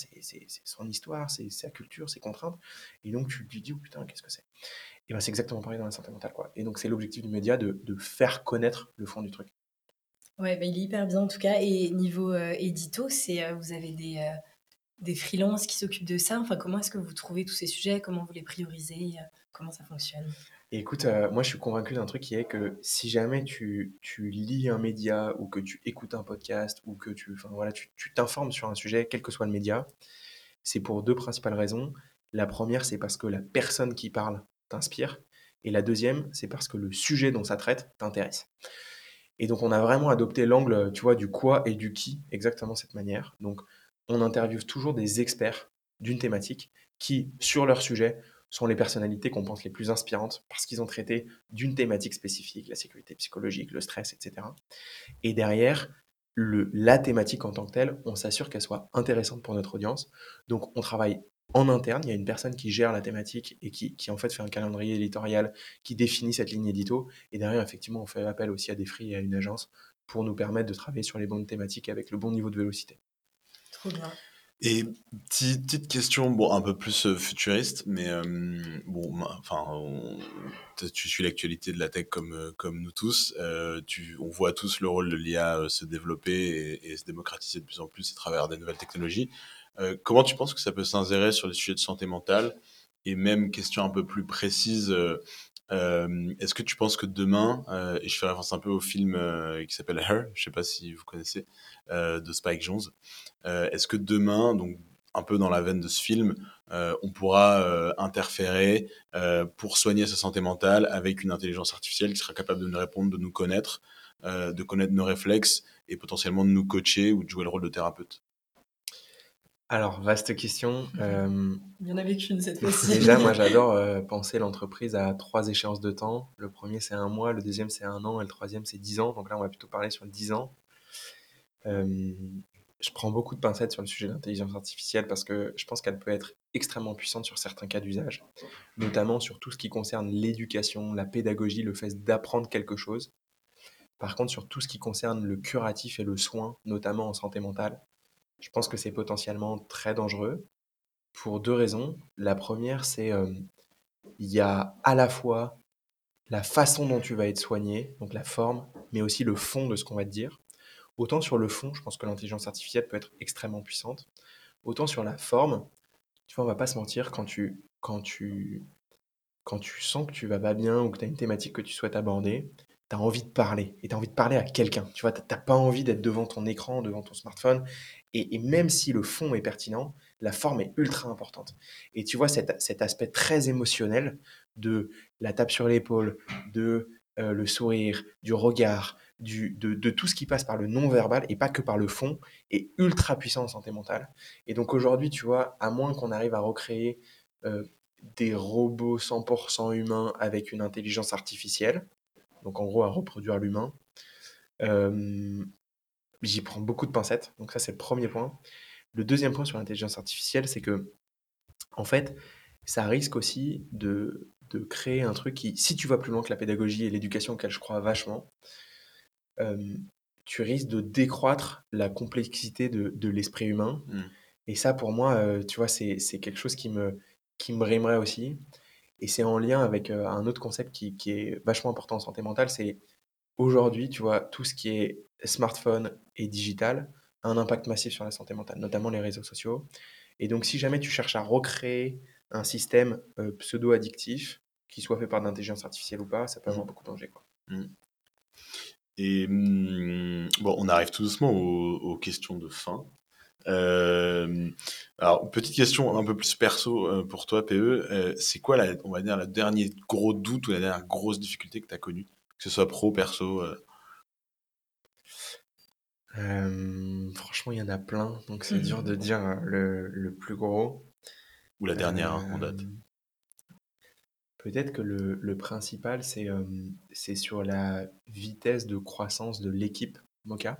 Speaker 4: son histoire, sa culture, ses contraintes. Et donc, tu lui dis, oh putain, qu'est-ce que c'est? Et ben, c'est exactement pareil dans la santé mentale, quoi. Et donc, c'est l'objectif du média de, de, faire connaître le fond du truc.
Speaker 5: Ouais, bah, il est hyper bien en tout cas. Et niveau euh, édito, c'est euh, vous avez des, euh, des freelances qui s'occupent de ça? Enfin, comment est-ce que vous trouvez tous ces sujets? Comment vous les priorisez? Comment ça fonctionne?
Speaker 4: Écoute, moi je suis convaincu d'un truc qui est que si jamais tu, tu, lis un média ou que tu écoutes un podcast ou que tu voilà, tu t'informes sur un sujet, quel que soit le média, c'est pour deux principales raisons. La première, c'est parce que la personne qui parle t'inspire. Et la deuxième, c'est parce que le sujet dont ça traite t'intéresse. Et donc, on a vraiment adopté l'angle, tu vois, du quoi et du qui, exactement cette manière. Donc, on interviewe toujours des experts d'une thématique qui, sur leur sujet, sont les personnalités qu'on pense les plus inspirantes parce qu'ils ont traité d'une thématique spécifique, la sécurité psychologique, le stress, etc. Et derrière, la thématique en tant que telle, on s'assure qu'elle soit intéressante pour notre audience. Donc, on travaille en interne, il y a une personne qui gère la thématique et qui, qui, en fait fait un calendrier éditorial qui définit cette ligne édito. Et derrière, effectivement, on fait appel aussi à des free et à une agence pour nous permettre de travailler sur les bonnes thématiques avec le bon niveau de vélocité.
Speaker 5: Trop bien.
Speaker 2: Et petite, petite question, bon, un peu plus euh, futuriste, mais euh, bon, enfin, tu suis l'actualité de la tech comme, euh, comme nous tous. tu, on voit tous le rôle de l'IA se développer et, se démocratiser de plus en plus à travers des nouvelles technologies. Comment tu penses que ça peut s'insérer sur les sujets de santé mentale Et même question un peu plus précise, est-ce que tu penses que demain, et je fais référence un peu au film qui s'appelle Her, je sais pas si vous connaissez, de Spike Jonze, est-ce que demain, donc un peu dans la veine de ce film, on pourra interférer pour soigner sa santé mentale avec une intelligence artificielle qui sera capable de nous répondre, de nous connaître, de connaître nos réflexes et potentiellement de nous coacher ou de jouer le rôle de thérapeute?
Speaker 4: Alors, vaste question. [LAUGHS] Euh,
Speaker 5: Il y en avait qu'une cette fois-ci.
Speaker 4: déjà, moi, [LAUGHS] j'adore euh, penser l'entreprise à trois échéances de temps. Le premier, c'est un mois, le deuxième, c'est un an, et le troisième, c'est dix ans. Donc là, on va plutôt parler sur dix ans. Euh, je prends beaucoup de pincettes sur le sujet de l'intelligence artificielle parce que je pense qu'elle peut être extrêmement puissante sur certains cas d'usage, notamment sur tout ce qui concerne l'éducation, la pédagogie, le fait d'apprendre quelque chose. Par contre, sur tout ce qui concerne le curatif et le soin, notamment en santé mentale, je pense que c'est potentiellement très dangereux pour deux raisons. La première, c'est euh, il y a à la fois la façon dont tu vas être soigné, donc la forme, mais aussi le fond de ce qu'on va te dire. Autant sur le fond, je pense que l'intelligence artificielle peut être extrêmement puissante. Autant sur la forme, tu vois, on va pas se mentir, quand tu, quand tu, quand tu sens que tu vas pas bien ou que tu as une thématique que tu souhaites aborder, tu as envie de parler et tu as envie de parler à quelqu'un. Tu vois, tu pas envie d'être devant ton écran, devant ton smartphone et, même si le fond est pertinent, la forme est ultra importante. Et tu vois cet, aspect très émotionnel de la tape sur l'épaule, de euh, le sourire, du regard, de, tout ce qui passe par le non-verbal et pas que par le fond, est ultra puissant en santé mentale. Et donc aujourd'hui, tu vois, à moins qu'on arrive à recréer euh, des robots 100% humains avec une intelligence artificielle, donc en gros à reproduire l'humain, euh, j'y prends beaucoup de pincettes. Donc ça, c'est le premier point. Le deuxième point sur l'intelligence artificielle, c'est que, en fait, ça risque aussi de, de, créer un truc qui, si tu vas plus loin que la pédagogie et l'éducation, auquel je crois vachement, euh, tu risques de décroître la complexité de, de l'esprit humain. Mmh. Et ça, pour moi, euh, tu vois, c'est quelque chose qui me, qui me rimerait aussi. Et c'est en lien avec euh, un autre concept qui, qui, est vachement important en santé mentale, c'est aujourd'hui, tu vois, tout ce qui est smartphone et digital a un impact massif sur la santé mentale, notamment les réseaux sociaux. Et donc, si jamais tu cherches à recréer un système euh, pseudo-addictif, qui soit fait par l'intelligence artificielle ou pas, ça peut avoir mmh. beaucoup de danger. Quoi.
Speaker 2: Mmh. Et mmh, bon, on arrive tout doucement aux, questions de fin. Euh, alors, petite question un peu plus perso euh, pour toi, PE. c'est quoi, la, on va dire, le dernier gros doute ou la dernière grosse difficulté que tu as connue? Que ce soit pro, perso
Speaker 4: franchement, il y en a plein, donc c'est dur de dire euh, le, le, plus gros.
Speaker 2: Ou la dernière hein, en date.
Speaker 4: Peut-être que le, le principal, c'est c'est sur la vitesse de croissance de l'équipe Mocha.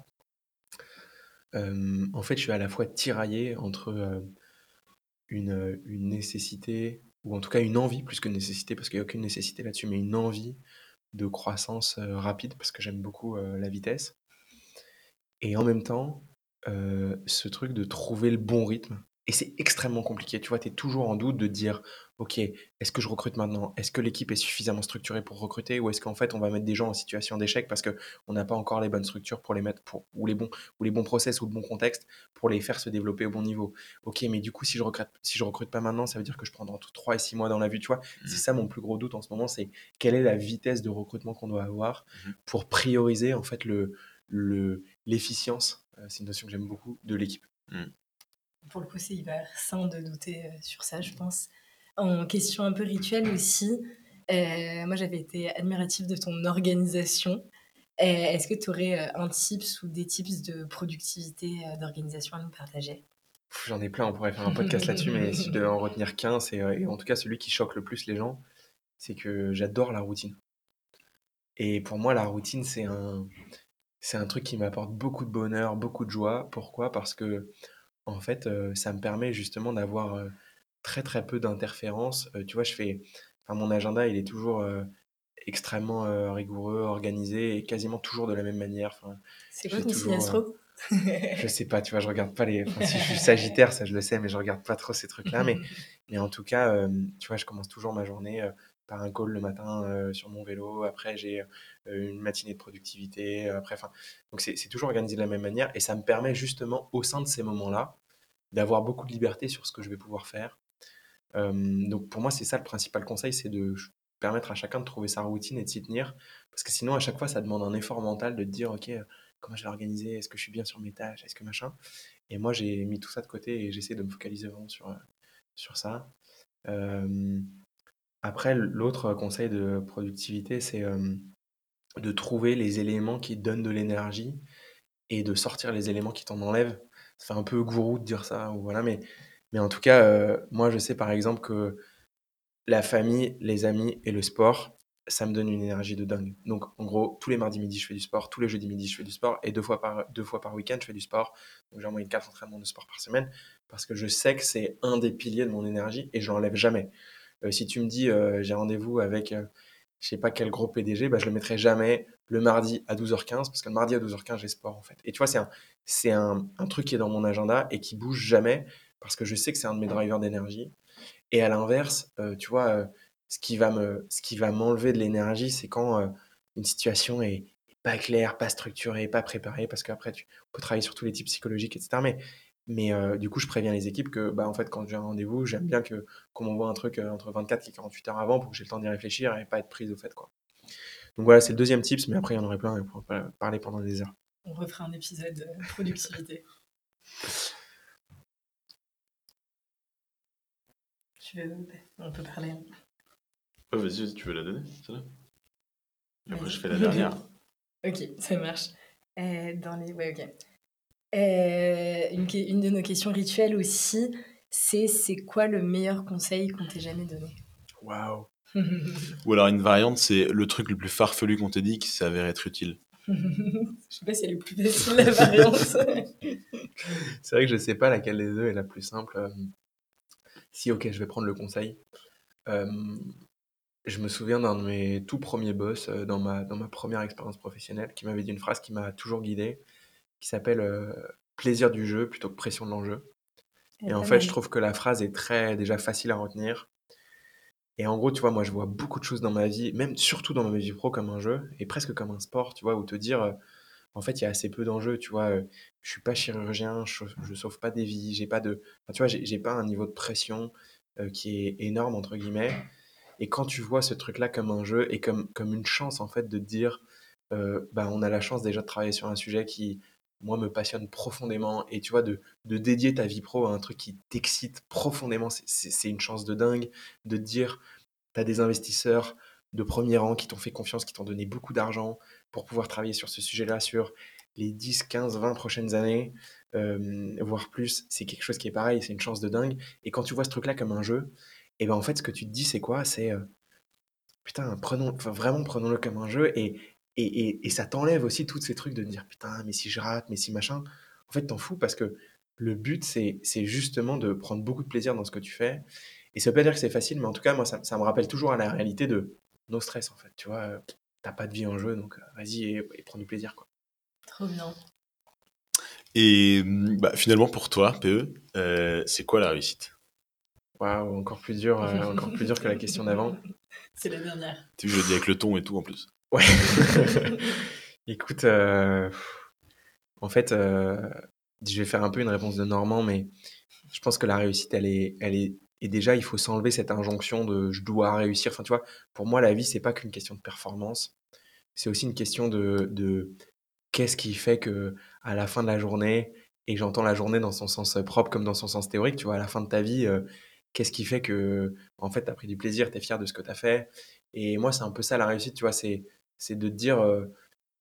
Speaker 4: en fait, je suis à la fois tiraillé entre une, une, nécessité, ou en tout cas une envie, plus que nécessité, parce qu'il n'y a aucune nécessité là-dessus, mais une envie de croissance rapide, parce que j'aime beaucoup la vitesse. Et en même temps, euh, ce truc de trouver le bon rythme. Et c'est extrêmement compliqué. Tu vois, tu es toujours en doute de dire, OK, est-ce que je recrute maintenant? Est-ce que l'équipe est suffisamment structurée pour recruter? Ou est-ce qu'en fait, on va mettre des gens en situation d'échec parce qu'on n'a pas encore les bonnes structures pour les mettre, pour, ou, les bons, ou les bons process ou le bon contexte pour les faire se développer au bon niveau? OK, mais du coup, si je recrute, si je recrute pas maintenant, ça veut dire que je prends entre 3 et 6 mois dans la vue. Tu vois, c'est mmh. ça mon plus gros doute en ce moment c'est quelle est la vitesse de recrutement qu'on doit avoir mmh pour prioriser en fait le, l'efficience, euh, c'est une notion que j'aime beaucoup, de l'équipe. Mm.
Speaker 5: Pour le coup, c'est hyper sain de douter euh, sur ça, je pense. En question un peu rituelle aussi, euh, moi j'avais été admirative de ton organisation. Est-ce que tu aurais un tips ou des tips de productivité d'organisation à nous partager?
Speaker 4: J'en ai plein, on pourrait faire un podcast là-dessus, mais si je devais en retenir qu'un, c'est et en tout cas celui qui choque le plus les gens, c'est que j'adore la routine. Et pour moi, la routine, c'est un, c'est un truc qui m'apporte beaucoup de bonheur, beaucoup de joie. Pourquoi? Parce que, en fait, ça me permet justement d'avoir très très peu d'interférences. Tu vois, je fais. Enfin, mon agenda, il est toujours extrêmement rigoureux, organisé et quasiment toujours de la même manière.
Speaker 5: c'est quoi ton signe astro?
Speaker 4: je sais pas, tu vois, je regarde pas les. Enfin, si je suis Sagittaire, ça je le sais, mais je regarde pas trop ces trucs-là. Mais, [LAUGHS] mais en tout cas, tu vois, je commence toujours ma journée par un call le matin euh, sur mon vélo. Après, j'ai une matinée de productivité. Après, enfin, donc c'est toujours organisé de la même manière et ça me permet justement, au sein de ces moments-là, d'avoir beaucoup de liberté sur ce que je vais pouvoir faire. donc pour moi, c'est ça le principal conseil, c'est de permettre à chacun de trouver sa routine et de s'y tenir. Parce que sinon, à chaque fois, ça demande un effort mental de te dire, OK, comment je vais l'organiser? Est-ce que je suis bien sur mes tâches? Est-ce que machin? Et moi, j'ai mis tout ça de côté et j'essaie de me focaliser vraiment sur, sur ça. Après, l'autre conseil de productivité, c'est de trouver les éléments qui donnent de l'énergie et de sortir les éléments qui t'en enlèvent. Ça fait un peu gourou de dire ça, ou voilà, mais, mais en tout cas, moi, je sais par exemple que la famille, les amis et le sport, ça me donne une énergie de dingue. Donc, en gros, tous les mardis midi, je fais du sport. Tous les jeudis midi, je fais du sport. Et deux fois par, deux fois par week-end, je fais du sport. Donc, j'ai en moyenne quatre entraînements de sport par semaine. Parce que je sais que c'est un des piliers de mon énergie et je l'enlève jamais. Euh, si tu me dis, euh, j'ai rendez-vous avec, euh, je sais pas quel gros PDG, bah, je le mettrai jamais le mardi à 12h15. Parce que le mardi à 12h15, j'ai sport, en fait. Et tu vois, c'est un, c'est un, truc qui est dans mon agenda et qui bouge jamais. Parce que je sais que c'est un de mes drivers d'énergie. Et à l'inverse, tu vois ce qui va me, ce qui va m'enlever de l'énergie, c'est quand une situation est, pas claire, pas structurée, pas préparée, parce qu'après, tu peux travailler sur tous les types psychologiques, etc. Mais, mais euh, du coup, je préviens les équipes que, bah, en fait, quand j'ai un rendez-vous, j'aime bien que qu'on m'envoie un truc euh, entre 24 et 48 heures avant pour que j'ai le temps d'y réfléchir et pas être prise au fait, quoi. Donc voilà, c'est le deuxième tips, mais après, il y en aurait plein, et on pourrait parler pendant des heures.
Speaker 5: On refera un épisode de [LAUGHS] productivité. tu veux, on peut parler.
Speaker 6: Oh, vas-y, tu veux la donner, Après, je fais la dernière. [LAUGHS]
Speaker 5: ok, ça marche. Euh, dans les... Ouais, ok. Euh, une, une, de nos questions rituelles aussi, c'est c'est quoi le meilleur conseil qu'on t'ait jamais donné?
Speaker 4: Waouh [LAUGHS]
Speaker 6: Ou alors une variante, c'est le truc le plus farfelu qu'on t'ait dit qui s'avère être utile.
Speaker 5: je sais pas si elle est plus facile la variante. [LAUGHS]
Speaker 4: c'est vrai que je sais pas laquelle des deux est la plus simple. Euh, si, ok, je vais prendre le conseil. Je me souviens d'un de mes tout premiers boss euh, dans ma, dans ma première expérience professionnelle qui m'avait dit une phrase qui m'a toujours guidé, qui s'appelle euh, plaisir du jeu plutôt que pression de l'enjeu. Et en fait, je trouve que la phrase est très déjà facile à retenir. Et en gros, tu vois, moi, je vois beaucoup de choses dans ma vie, même surtout dans ma vie pro comme un jeu et presque comme un sport, tu vois, où te dire, euh, en fait, il y a assez peu d'enjeux, tu vois. je suis pas chirurgien, je, je sauve pas des vies, j'ai pas de, tu vois, j'ai pas un niveau de pression qui est énorme entre guillemets. Et quand tu vois ce truc-là comme un jeu et comme, comme une chance, en fait, de te dire, euh, bah, on a la chance déjà de travailler sur un sujet qui, moi, me passionne profondément. Et tu vois, de, de dédier ta vie pro à un truc qui t'excite profondément, c'est une chance de dingue de te dire, tu as des investisseurs de premier rang qui t'ont fait confiance, qui t'ont donné beaucoup d'argent pour pouvoir travailler sur ce sujet-là sur les 10, 15, 20 prochaines années, euh, voire plus. C'est quelque chose qui est pareil, c'est une chance de dingue. Et quand tu vois ce truc-là comme un jeu, et ben en fait, ce que tu te dis, c'est quoi? C'est euh, putain, prenons, vraiment prenons-le comme un jeu et, et, et, ça t'enlève aussi tous ces trucs de dire putain, mais si je rate, mais si machin. En fait, t'en fous parce que le but, c'est justement de prendre beaucoup de plaisir dans ce que tu fais. Et ça veut pas dire que c'est facile, mais en tout cas, moi, ça, ça, me rappelle toujours à la réalité de nos stress, en fait. Tu vois, euh, t'as pas de vie en jeu, donc euh, vas-y et, prends du plaisir, quoi.
Speaker 5: Trop bien.
Speaker 6: Et bah, finalement, pour toi, PE, c'est quoi la réussite?
Speaker 4: Waouh, encore plus dur, euh, encore plus dur que la question d'avant. [LAUGHS]
Speaker 5: C'est la dernière.
Speaker 6: Tu je le dis avec le ton et tout en plus.
Speaker 4: Ouais. [LAUGHS] Écoute, euh, en fait, euh, je vais faire un peu une réponse de Normand, mais je pense que la réussite, elle est, elle est, et déjà, il faut s'enlever cette injonction de je dois réussir. Enfin, tu vois, pour moi, la vie, c'est pas qu'une question de performance. C'est aussi une question de, de qu'est-ce qui fait que à la fin de la journée, et j'entends la journée dans son sens propre comme dans son sens théorique, tu vois, à la fin de ta vie, qu'est-ce qui fait que, en fait, tu as pris du plaisir, tu es fier de ce que tu as fait. Et moi, c'est un peu ça la réussite, tu vois, c'est, c'est de dire, euh,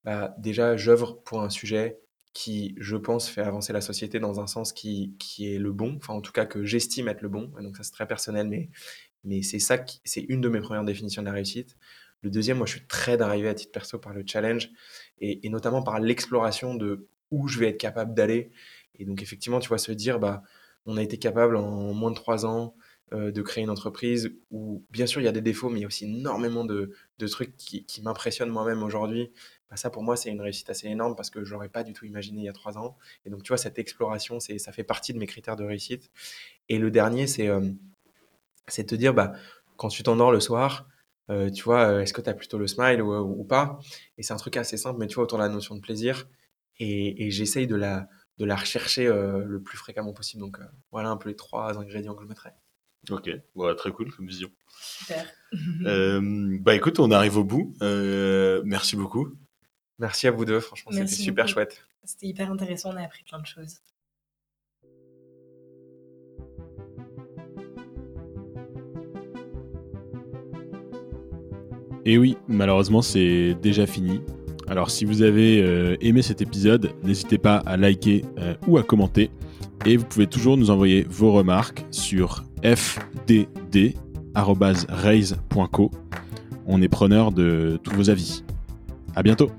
Speaker 4: bah, déjà, j'œuvre pour un sujet qui, je pense, fait avancer la société dans un sens qui, qui est le bon, enfin, en tout cas, que j'estime être le bon. Donc, ça, c'est très personnel, mais, mais c'est ça, c'est une de mes premières définitions de la réussite. Le deuxième, moi, je suis très d'arriver à titre perso par le challenge et, et notamment par l'exploration de où je vais être capable d'aller. Et donc, effectivement, tu vois, se dire, bah, on a été capable en moins de trois ans euh, de créer une entreprise où, bien sûr, il y a des défauts, mais il y a aussi énormément de, trucs qui, m'impressionnent moi-même aujourd'hui. Bah, ça, pour moi, c'est une réussite assez énorme parce que je l'aurais pas du tout imaginé il y a trois ans. Et donc, tu vois, cette exploration, ça fait partie de mes critères de réussite. Et le dernier, c'est, euh, c'est te dire, bah, quand tu t'endors le soir, euh, tu vois, euh, est-ce que tu as plutôt le smile ou, pas? Et c'est un truc assez simple, mais tu vois, autour de la notion de plaisir. Et, j'essaye de la, de la rechercher le plus fréquemment possible. Donc, voilà un peu les trois ingrédients que je mettrais.
Speaker 6: Ok, ouais, très cool comme vision.
Speaker 5: Super. [LAUGHS]
Speaker 6: Euh, bah écoute, on arrive au bout. Euh, merci beaucoup.
Speaker 4: Merci à vous deux, franchement, c'était super
Speaker 5: beaucoup.
Speaker 4: chouette.
Speaker 5: C'était hyper intéressant, on a appris plein de choses.
Speaker 2: Et oui, malheureusement, c'est déjà fini. Alors, si vous avez euh, aimé cet épisode, n'hésitez pas à liker euh, ou à commenter. Et vous pouvez toujours nous envoyer vos remarques sur fdd.raise.co. On est preneur de tous vos avis. À bientôt!